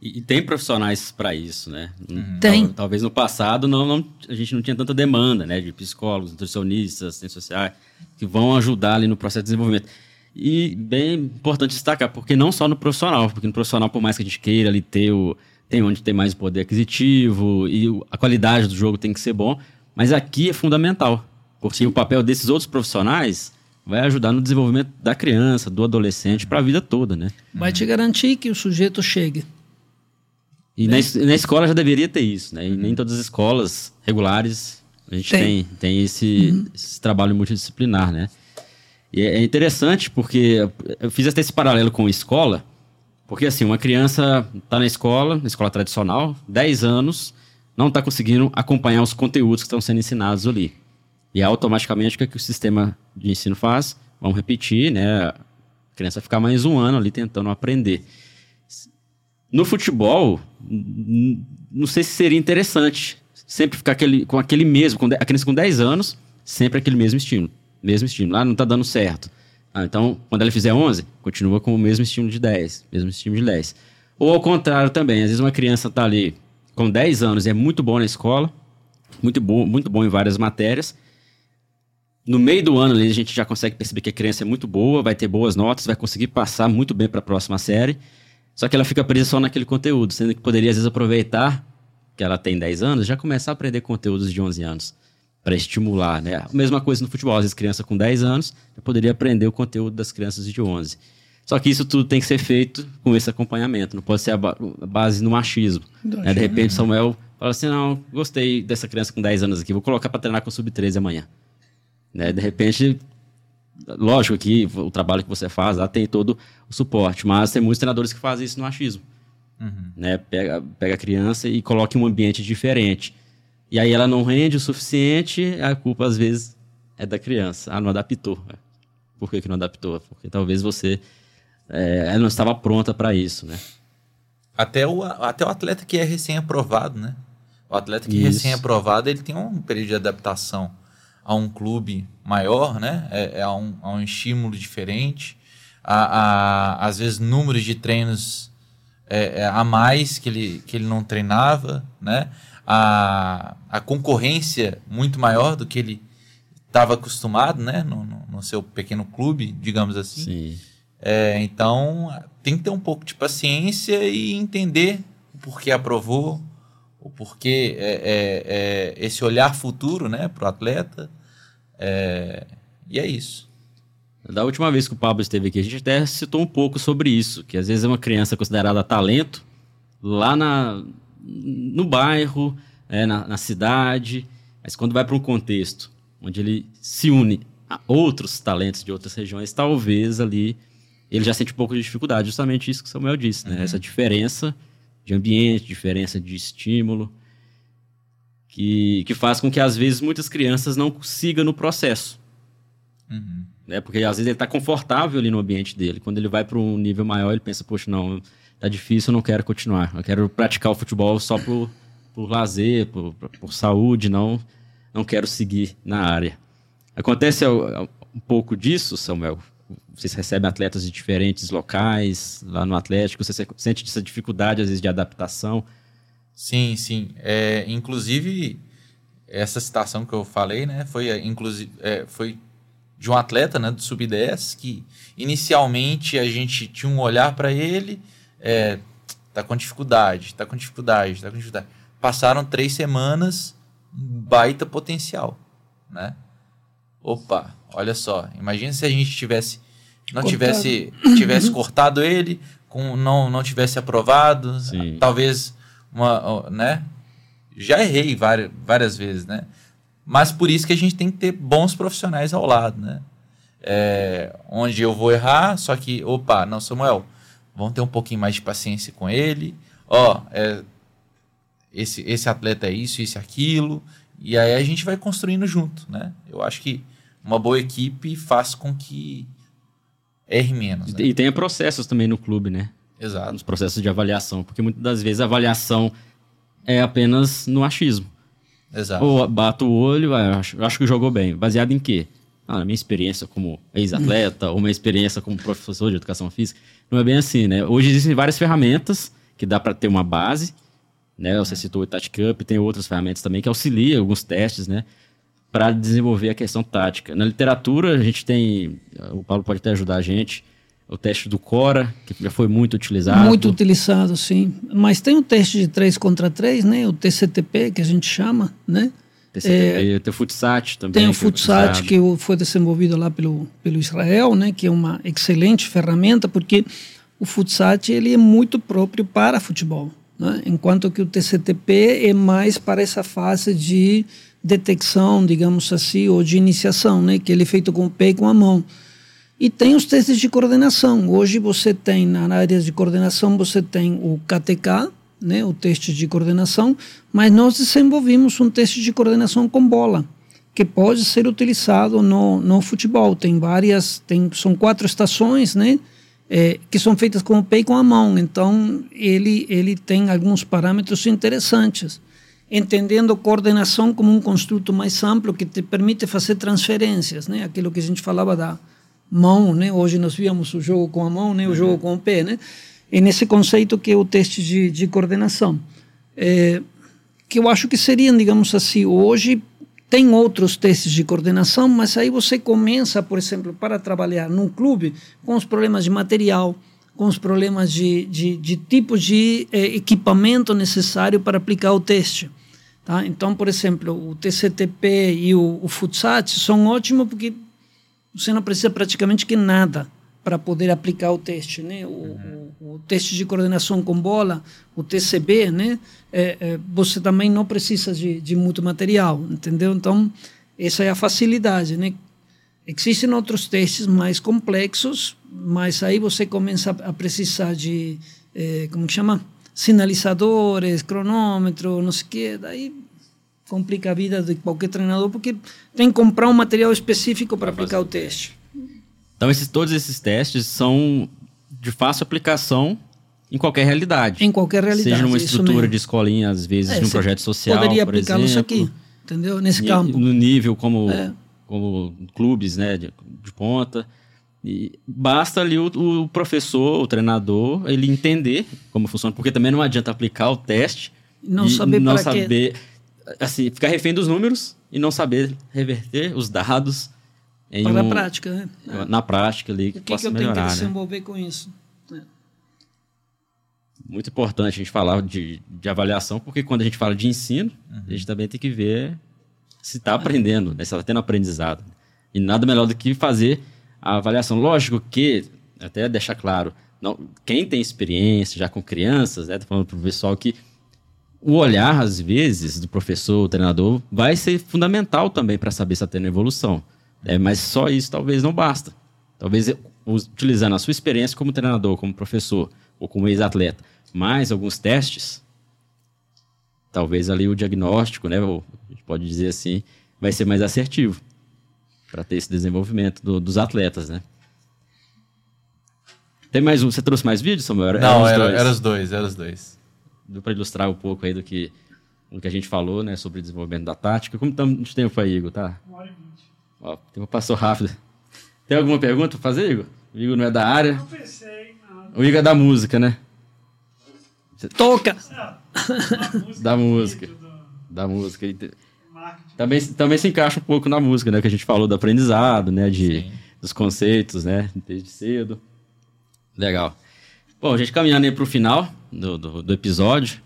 E, e tem profissionais para isso, né? Uhum. Tem. Tal, talvez no passado não, não, a gente não tinha tanta demanda, né? De psicólogos, nutricionistas, assistentes sociais, que vão ajudar ali no processo de desenvolvimento. E bem importante destacar, porque não só no profissional, porque no profissional, por mais que a gente queira ali ter o. Tem onde tem mais poder aquisitivo e a qualidade do jogo tem que ser bom, mas aqui é fundamental, porque Sim. o papel desses outros profissionais vai ajudar no desenvolvimento da criança, do adolescente, para a vida toda, né? Vai te garantir que o sujeito chegue e na, na, escola já deveria ter isso, né? E nem todas as escolas regulares a gente tem, tem, tem esse, uhum. esse trabalho multidisciplinar, né? E é, é interessante porque eu fiz até esse paralelo com a escola, porque assim, uma criança está na escola, na escola tradicional, 10 anos, não está conseguindo acompanhar os conteúdos que estão sendo ensinados ali. E automaticamente o que, é que o sistema de ensino faz? Vamos repetir, né? A criança ficar mais um ano ali tentando aprender. No futebol, não sei se seria interessante sempre ficar aquele, com aquele mesmo, com a criança com 10 anos, sempre aquele mesmo estímulo. Mesmo estímulo. Ah, não está dando certo. Ah, então, quando ela fizer 11, continua com o mesmo estímulo de 10, mesmo estímulo de 10. Ou ao contrário também, às vezes uma criança está ali com 10 anos e é muito bom na escola, muito bom, muito bom em várias matérias. No meio do ano ali, a gente já consegue perceber que a criança é muito boa, vai ter boas notas, vai conseguir passar muito bem para a próxima série. Só que ela fica presa só naquele conteúdo, sendo que poderia às vezes aproveitar que ela tem 10 anos, já começar a aprender conteúdos de 11 anos para estimular, né? A mesma coisa no futebol, às vezes criança com 10 anos já poderia aprender o conteúdo das crianças de 11. Só que isso tudo tem que ser feito com esse acompanhamento, não pode ser a, ba a base no machismo. Né? De repente Samuel fala assim, não, gostei dessa criança com 10 anos aqui, vou colocar para treinar com o sub-13 amanhã. Né? De repente, lógico que o trabalho que você faz lá tem todo o suporte, mas tem muitos treinadores que fazem isso no achismo. Uhum. Né? Pega, pega a criança e coloca em um ambiente diferente. E aí ela não rende o suficiente, a culpa às vezes é da criança. Ah, não adaptou. Por que, que não adaptou? Porque talvez você é, ela não estava pronta para isso, né? Até o, até o atleta que é recém-aprovado, né? O atleta que é recém-aprovado, ele tem um período de adaptação a um clube maior, né? É, é a, um, a um estímulo diferente. A, a, às vezes, números de treinos é, é, a mais que ele, que ele não treinava, né? A, a concorrência muito maior do que ele estava acostumado, né? No, no, no, seu pequeno clube, digamos assim. Sim. É, então, tem que ter um pouco de paciência e entender o porquê aprovou, o porquê é, é, é esse olhar futuro né, para o atleta. É, e é isso. Da última vez que o Pablo esteve aqui, a gente até citou um pouco sobre isso, que às vezes é uma criança considerada talento lá na, no bairro, é, na, na cidade, mas quando vai para um contexto onde ele se une a outros talentos de outras regiões, talvez ali ele já sente um pouco de dificuldade, justamente isso que o Samuel disse, né? Uhum. Essa diferença de ambiente, diferença de estímulo, que, que faz com que às vezes muitas crianças não sigam no processo. Uhum né? Porque às vezes ele está confortável ali no ambiente dele. Quando ele vai para um nível maior, ele pensa, poxa, não, tá difícil, eu não quero continuar. Eu quero praticar o futebol só por, por lazer, por, por saúde, não, não quero seguir na área. Acontece um pouco disso, Samuel? Vocês recebem atletas de diferentes locais lá no Atlético, você sente essa dificuldade, às vezes, de adaptação? Sim, sim. É, inclusive, essa citação que eu falei, né, foi, inclusive, é, foi de um atleta né, do sub-10 que inicialmente a gente tinha um olhar para ele, é, tá com dificuldade, tá com dificuldade, tá com dificuldade. Passaram três semanas, baita potencial, né? Opa, olha só, imagina se a gente tivesse não cortado. tivesse tivesse cortado ele, com não não tivesse aprovado, Sim. talvez uma, né? Já errei várias, várias vezes, né? Mas por isso que a gente tem que ter bons profissionais ao lado, né? É, onde eu vou errar, só que, opa, não, Samuel, vamos ter um pouquinho mais de paciência com ele. Ó, é, esse, esse atleta é isso, isso, aquilo. E aí a gente vai construindo junto, né? Eu acho que uma boa equipe faz com que erre menos. Né? E tenha processos também no clube, né? Exato. Os processos de avaliação, porque muitas das vezes a avaliação é apenas no achismo. Exato. Ou bato o olho, ah, acho, acho que jogou bem. Baseado em quê? Ah, na minha experiência como ex-atleta, ou uma experiência como professor de educação física. Não é bem assim, né? Hoje existem várias ferramentas que dá para ter uma base, né? Você citou o Tati Cup, tem outras ferramentas também que auxiliam alguns testes, né? Para desenvolver a questão tática. Na literatura, a gente tem, o Paulo pode até ajudar a gente, o teste do Cora, que já foi muito utilizado. Muito utilizado, sim. Mas tem o teste de 3 contra 3, né? O TCTP, que a gente chama, né? TCTP, é, tem o Futsat também. Tem o Futsat, que, é que foi desenvolvido lá pelo, pelo Israel, né? Que é uma excelente ferramenta, porque o Futsat ele é muito próprio para futebol. Né? Enquanto que o TCTP é mais para essa fase de detecção, digamos assim, ou de iniciação, né? Que ele é feito com o pé e com a mão. E tem os testes de coordenação. Hoje você tem, na área de coordenação, você tem o KTK, né, o teste de coordenação, mas nós desenvolvimos um teste de coordenação com bola, que pode ser utilizado no, no futebol. Tem várias, tem, são quatro estações, né? É, que são feitas com o pé e com a mão. Então, ele, ele tem alguns parâmetros interessantes, entendendo coordenação como um construto mais amplo que te permite fazer transferências, né? Aquilo que a gente falava da mão, né? Hoje nós víamos o jogo com a mão, né? O jogo com o pé, né? E nesse conceito que é o teste de, de coordenação. É, que eu acho que seriam, digamos assim, hoje tem outros testes de coordenação, mas aí você começa, por exemplo, para trabalhar num clube com os problemas de material, com os problemas de, de, de tipo de eh, equipamento necessário para aplicar o teste. Tá? Então, por exemplo, o TCTP e o, o FUTSAT são ótimos porque você não precisa praticamente que nada para poder aplicar o teste, né? O, uhum. o, o, teste de coordenação com bola, o TCB, né? É, é, você também não precisa de, de muito material, entendeu? Então, essa é a facilidade, né? Existem outros testes mais complexos, mas aí você começa a precisar de, é, como que chama? Sinalizadores, cronômetro, não sei o quê, daí complica a vida de qualquer treinador, porque tem que comprar um material específico para aplicar o teste. Então, esses, todos esses testes são de fácil aplicação em qualquer realidade. Em qualquer realidade. Seja numa estrutura de escolinha, às vezes, é, num projeto social. Poderia aplicá-lo isso aqui, entendeu? Nesse campo. No nível como, é. como clubes né, de, de ponta. E basta ali o, o, professor, o treinador, ele entender como funciona, porque também não adianta aplicar o teste não e saber não saber, quê. assim, ficar refém dos números e não saber reverter os dados em Para um, a prática, né? Na prática ali, que, o que, possa que eu melhorar, tenho que né? desenvolver com isso? É. Muito importante a gente falar de, de avaliação, porque quando a gente fala de ensino, uhum. a gente também tem que ver se está aprendendo, né? se está tendo aprendizado. E nada melhor do que fazer a avaliação. Lógico que, até deixar claro, não, quem tem experiência já com crianças, né? Tô falando para o pessoal que o olhar, às vezes, do professor, o treinador, vai ser fundamental também para saber se está tendo evolução. É, mas só isso talvez não basta. Talvez utilizando a sua experiência como treinador, como professor ou como ex-atleta, mais alguns testes, talvez ali o diagnóstico, né, ou, a gente pode dizer assim, vai ser mais assertivo para ter esse desenvolvimento do, dos atletas, né? Tem mais um? Você trouxe mais vídeos, Samuel? Era, Não, era, era, os dois, era os dois. Deu para ilustrar um pouco aí do que, do que a gente falou, né, sobre o desenvolvimento da tática. Como estamos de tempo aí, Igor? Tá? Uma hora e Ó, o tempo passou rápido. Tem alguma pergunta pra fazer, Igor? O Igor não é da área. Não pensei, não. O Igor é da música, né? Toca! da música. Da música. Também, também se encaixa um pouco na música, né? Que a gente falou do aprendizado, né? De, dos conceitos, né? Desde cedo. Legal. Bom, a gente caminhando aí para o final do, do, do, episódio,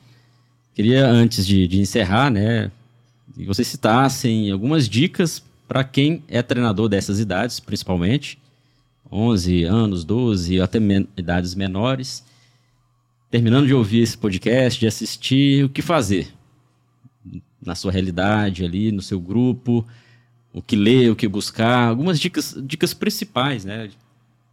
queria, antes de, de encerrar, né? Que vocês citassem algumas dicas para quem é treinador dessas idades, principalmente, 11 anos, 12, até men idades menores, terminando de ouvir esse podcast, de assistir, o que fazer na sua realidade ali, no seu grupo, o que ler, o que buscar, algumas dicas, dicas principais, né?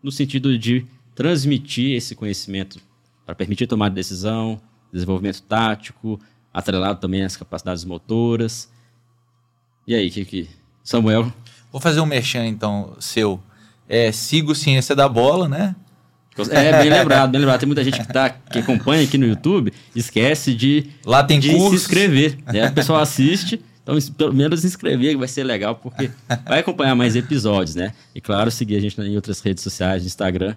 No sentido de transmitir esse conhecimento para permitir tomar decisão, desenvolvimento tático, atrelado também às capacidades motoras. E aí, o que, que Samuel. Vou fazer um merchan, então, seu. É, sigo Ciência da Bola, né? É, bem lembrado, bem lembrado. Tem muita gente que, tá, que acompanha aqui no YouTube, esquece de, Lá tem de se inscrever. Né? O pessoal assiste, então pelo menos se inscrever, que vai ser legal, porque vai acompanhar mais episódios, né? E claro, seguir a gente em outras redes sociais, Instagram.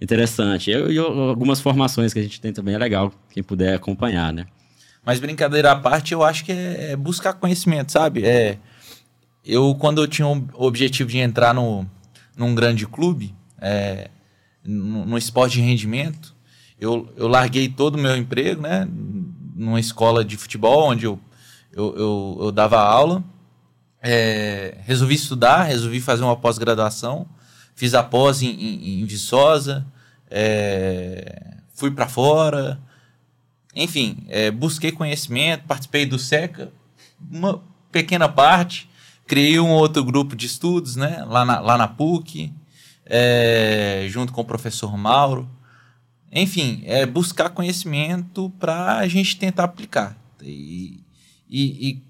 Interessante. E, e algumas formações que a gente tem também é legal, quem puder acompanhar, né? Mas brincadeira à parte, eu acho que é, é buscar conhecimento, sabe? É eu, quando eu tinha o objetivo de entrar no, num grande clube, é, no, esporte de rendimento, eu, eu larguei todo o meu emprego, né? Numa escola de futebol, onde eu, eu, eu, eu dava aula. É, resolvi estudar, resolvi fazer uma pós-graduação. Fiz a pós em, em, em Viçosa. É, fui para fora. Enfim, é, busquei conhecimento, participei do SECA, uma pequena parte Criei um outro grupo de estudos, né? Lá na, lá na PUC, é, junto com o professor Mauro. Enfim, é buscar conhecimento para a gente tentar aplicar e, e, e,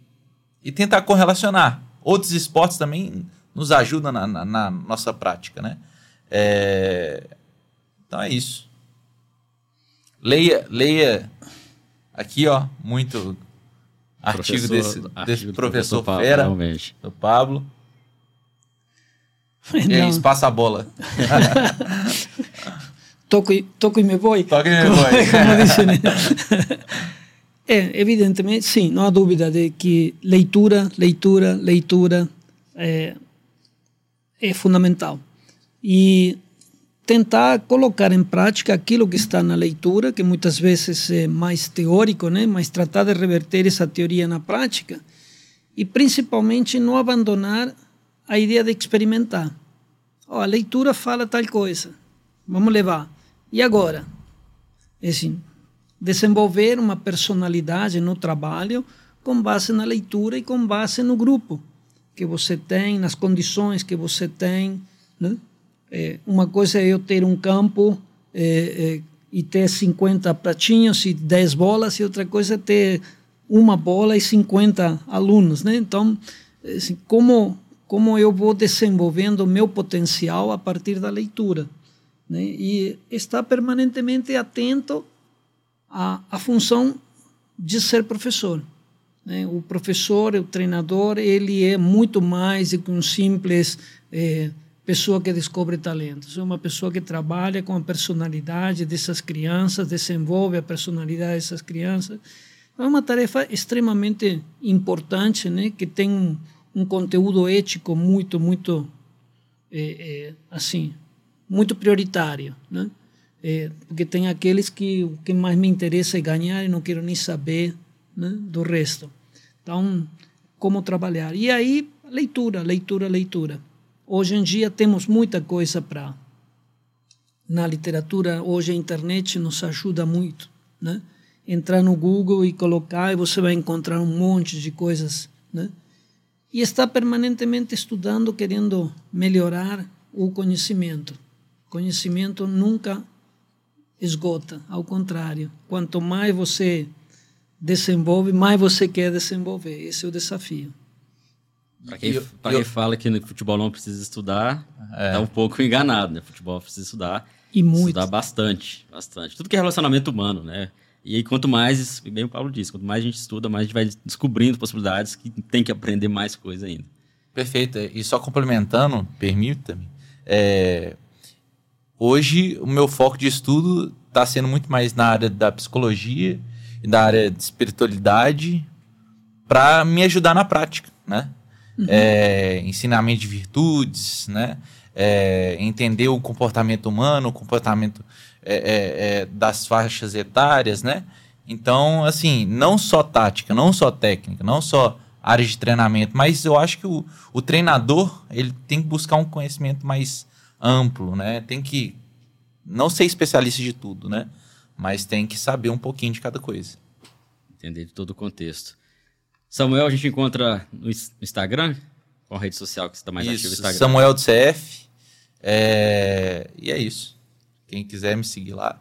e, tentar correlacionar outros esportes também nos ajudam na, na, na nossa prática, né? É, então é isso. Leia, leia aqui, ó, muito artigo desse, artigo desse professor, professor Fera, realmente. do Pablo. Não. E aí, passa a bola. toco, toco e me vou. Toco e me. Como né? É, evidentemente, sim, não há dúvida de que leitura, leitura, leitura é, é fundamental. E tentar colocar em prática aquilo que está na leitura, que muitas vezes é mais teórico, né? mas tratar de reverter essa teoria na prática e principalmente não abandonar a ideia de experimentar. Oh, a leitura fala tal coisa, vamos levar. E agora? É assim, desenvolver uma personalidade no trabalho com base na leitura e com base no grupo que você tem, nas condições que você tem, né? É, uma coisa é eu ter um campo é, é, e ter 50 pratinhos e 10 bolas, e outra coisa é ter uma bola e 50 alunos. Né? Então, assim, como, como eu vou desenvolvendo o meu potencial a partir da leitura? Né? E estar permanentemente atento à, à função de ser professor. Né? O professor, o treinador, ele é muito mais do que um simples é, pessoa que descobre talentos, é uma pessoa que trabalha com a personalidade dessas crianças, desenvolve a personalidade dessas crianças. É uma tarefa extremamente importante, né, que tem um, um conteúdo ético muito, muito, é, é, assim, muito prioritário, né? É, porque tem aqueles que o que mais me interessa é ganhar e não quero nem saber né, do resto. Então, como trabalhar? E aí, leitura, leitura, leitura. Hoje em dia temos muita coisa para na literatura. Hoje a internet nos ajuda muito, né? Entrar no Google e colocar e você vai encontrar um monte de coisas, né? E está permanentemente estudando, querendo melhorar o conhecimento. Conhecimento nunca esgota, ao contrário. Quanto mais você desenvolve, mais você quer desenvolver. Esse é o desafio. Para quem, pra quem fala que no futebol não precisa estudar, é tá um pouco enganado, né? Futebol precisa estudar. E muito. Estudar bastante, bastante. Tudo que é relacionamento humano, né? E aí, quanto mais, bem o Paulo disse, quanto mais a gente estuda, mais a gente vai descobrindo possibilidades que tem que aprender mais coisa ainda. Perfeito. E só complementando, permita-me, é, hoje o meu foco de estudo está sendo muito mais na área da psicologia e da área de espiritualidade para me ajudar na prática, né? É, ensinamento de virtudes, né? É, entender o comportamento humano, o comportamento é, é, é, das faixas etárias, né? Então, assim, não só tática, não só técnica, não só área de treinamento, mas eu acho que o, o treinador ele tem que buscar um conhecimento mais amplo, né? Tem que não ser especialista de tudo, né? Mas tem que saber um pouquinho de cada coisa. Entender de todo o contexto. Samuel a gente encontra no Instagram? Qual rede social que você está mais isso, ativo? Instagram? Samuel do CF. É... E é isso. Quem quiser me seguir lá,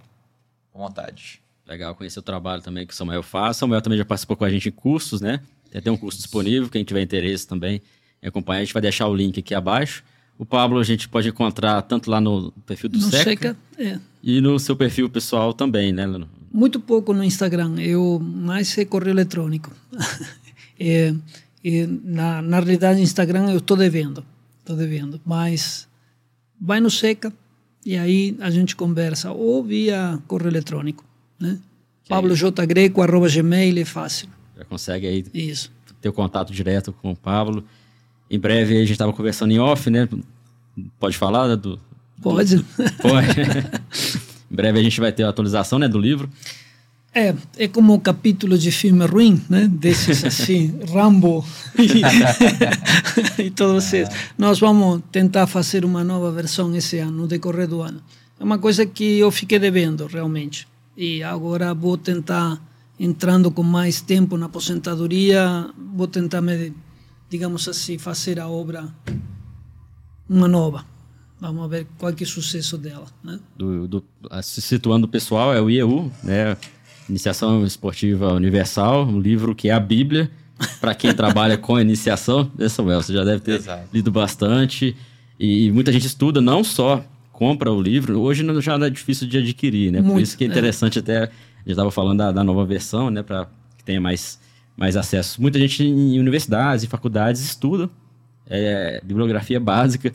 com vontade. Legal conhecer o trabalho também que o Samuel faz. Samuel também já participou com a gente em cursos, né? Tem até um curso disponível, quem tiver interesse também em acompanhar, a gente vai deixar o link aqui abaixo. O Pablo a gente pode encontrar tanto lá no perfil do no Seca, Seca é. e no seu perfil pessoal também, né, Leno? Muito pouco no Instagram, eu mais é correio eletrônico. É, na, na realidade, Instagram eu estou devendo, estou devendo, mas vai no Seca e aí a gente conversa, ou via correio eletrônico, né? pablojgreco.gmail é fácil. Já consegue aí Isso. ter o contato direto com o Pablo. Em breve a gente estava conversando em off, né? Pode falar, né, do... Pode. Do... Pode. em breve a gente vai ter a atualização, né, do livro. É, é como um capítulo de filme ruim, né? Desses assim, Rambo e, e todos vocês. Nós vamos tentar fazer uma nova versão esse ano, no decorrer do ano. É uma coisa que eu fiquei devendo, realmente. E agora vou tentar, entrando com mais tempo na aposentadoria, vou tentar, me, digamos assim, fazer a obra uma nova. Vamos ver qual que é o sucesso dela, né? Do, do, situando o pessoal, é o IEU, né? Iniciação Esportiva Universal, um livro que é a Bíblia para quem trabalha com iniciação, né, Samuel? Você já deve ter Exato. lido bastante. E muita gente estuda, não só compra o livro, hoje já não é difícil de adquirir, né? Muito, Por isso que é, é. interessante é. até, gente estava falando da, da, nova versão, né? Para que tenha mais, mais acesso. Muita gente em universidades e faculdades estuda é, bibliografia básica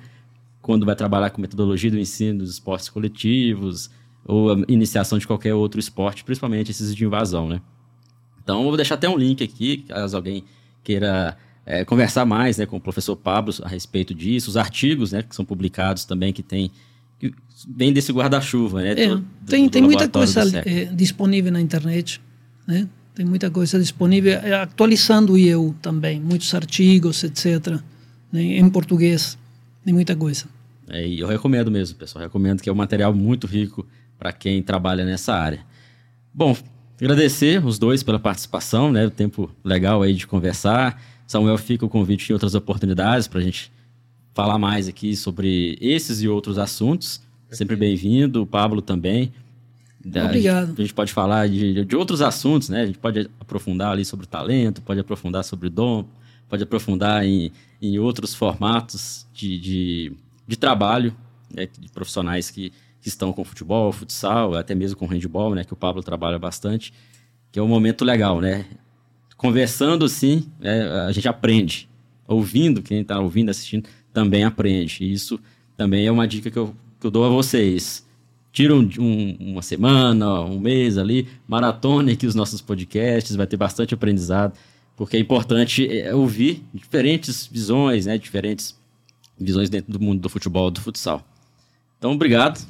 quando vai trabalhar com metodologia do ensino dos esportes coletivos ou a iniciação de qualquer outro esporte, principalmente esses de invasão, né? Então, eu vou deixar até um link aqui, caso alguém queira é, conversar mais né, com o professor Pablo a respeito disso, os artigos né, que são publicados também, que tem que vem desse guarda-chuva, né? É, do, tem, do tem muita coisa é, disponível na internet, né? Tem muita coisa disponível, é, atualizando eu também, muitos artigos, etc., né, em português, tem muita coisa. É, e eu recomendo mesmo, pessoal, recomendo que é um material muito rico para quem trabalha nessa área. Bom, agradecer os dois pela participação, né? O tempo legal aí de conversar. Samuel fica o convite em outras oportunidades para a gente falar mais aqui sobre esses e outros assuntos. Sempre bem-vindo, o Pablo também. Obrigado. A gente pode falar de, de outros assuntos, né? A gente pode aprofundar ali sobre talento, pode aprofundar sobre dom, pode aprofundar em, em outros formatos de, de, de trabalho, né? de profissionais que, estão com futebol, futsal, até mesmo com handball, né? Que o Pablo trabalha bastante, que é um momento legal, né? Conversando assim, é, a gente aprende. Ouvindo, quem está ouvindo, assistindo, também aprende. E isso também é uma dica que eu, que eu dou a vocês. Tira um, um, uma semana, um mês ali, maratone aqui os nossos podcasts, vai ter bastante aprendizado, porque é importante é, ouvir diferentes visões, né, diferentes visões dentro do mundo do futebol, do futsal. Então, obrigado.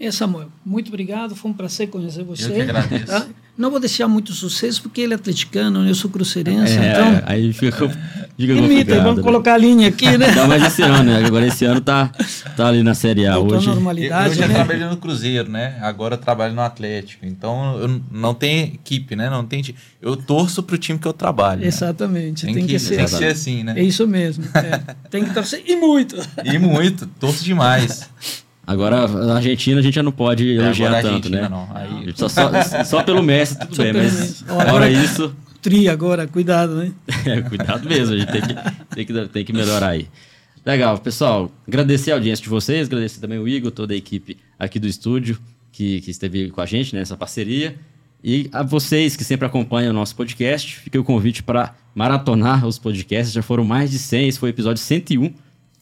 É, Samuel, muito obrigado, foi um prazer conhecer você. Eu que agradeço. Tá? Não vou deixar muito sucesso, porque ele é atleticano, eu sou cruzeirense, é, então... Aí fica, fica Imita, vamos né? colocar a linha aqui, né? Não, mas esse ano, né? Agora esse ano tá, tá ali na Série A. Hoje, normalidade, eu, eu já né? trabalhei no Cruzeiro, né? Agora eu trabalho no Atlético. Então, eu não tem equipe, né? Não tem... Eu torço pro time que eu trabalho. Exatamente. Né? Tem, tem, que, que ser, tem que ser assim, né? É isso mesmo. É. Tem que torcer e muito. E muito. Torço demais. Agora, na Argentina a gente já não pode é, elogiar tanto, né? Não. Aí... Só, só, só, pelo Messi, tudo só bem, mas fora agora, isso... Tri agora, cuidado, né? é, cuidado mesmo, a gente tem que, tem, que, tem que melhorar aí. Legal, pessoal, agradecer a audiência de vocês, agradecer também o Igor, toda a equipe aqui do estúdio que, que esteve com a gente nessa parceria. E a vocês que sempre acompanham o nosso podcast, fica o convite para maratonar os podcasts. Já foram mais de 100, esse foi o episódio 101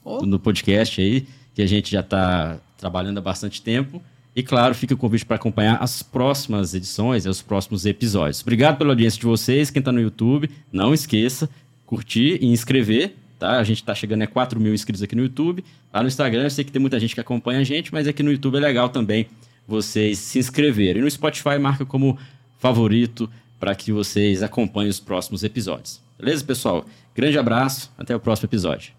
oh. no podcast aí, que a gente já está trabalhando há bastante tempo. E claro, fica o convite para acompanhar as próximas edições, os próximos episódios. Obrigado pela audiência de vocês. Quem está no YouTube, não esqueça, curtir e inscrever. Tá? A gente está chegando a 4 mil inscritos aqui no YouTube. Lá no Instagram, eu sei que tem muita gente que acompanha a gente, mas aqui no YouTube é legal também vocês se inscreverem. E no Spotify marca como favorito para que vocês acompanhem os próximos episódios. Beleza, pessoal? Grande abraço, até o próximo episódio.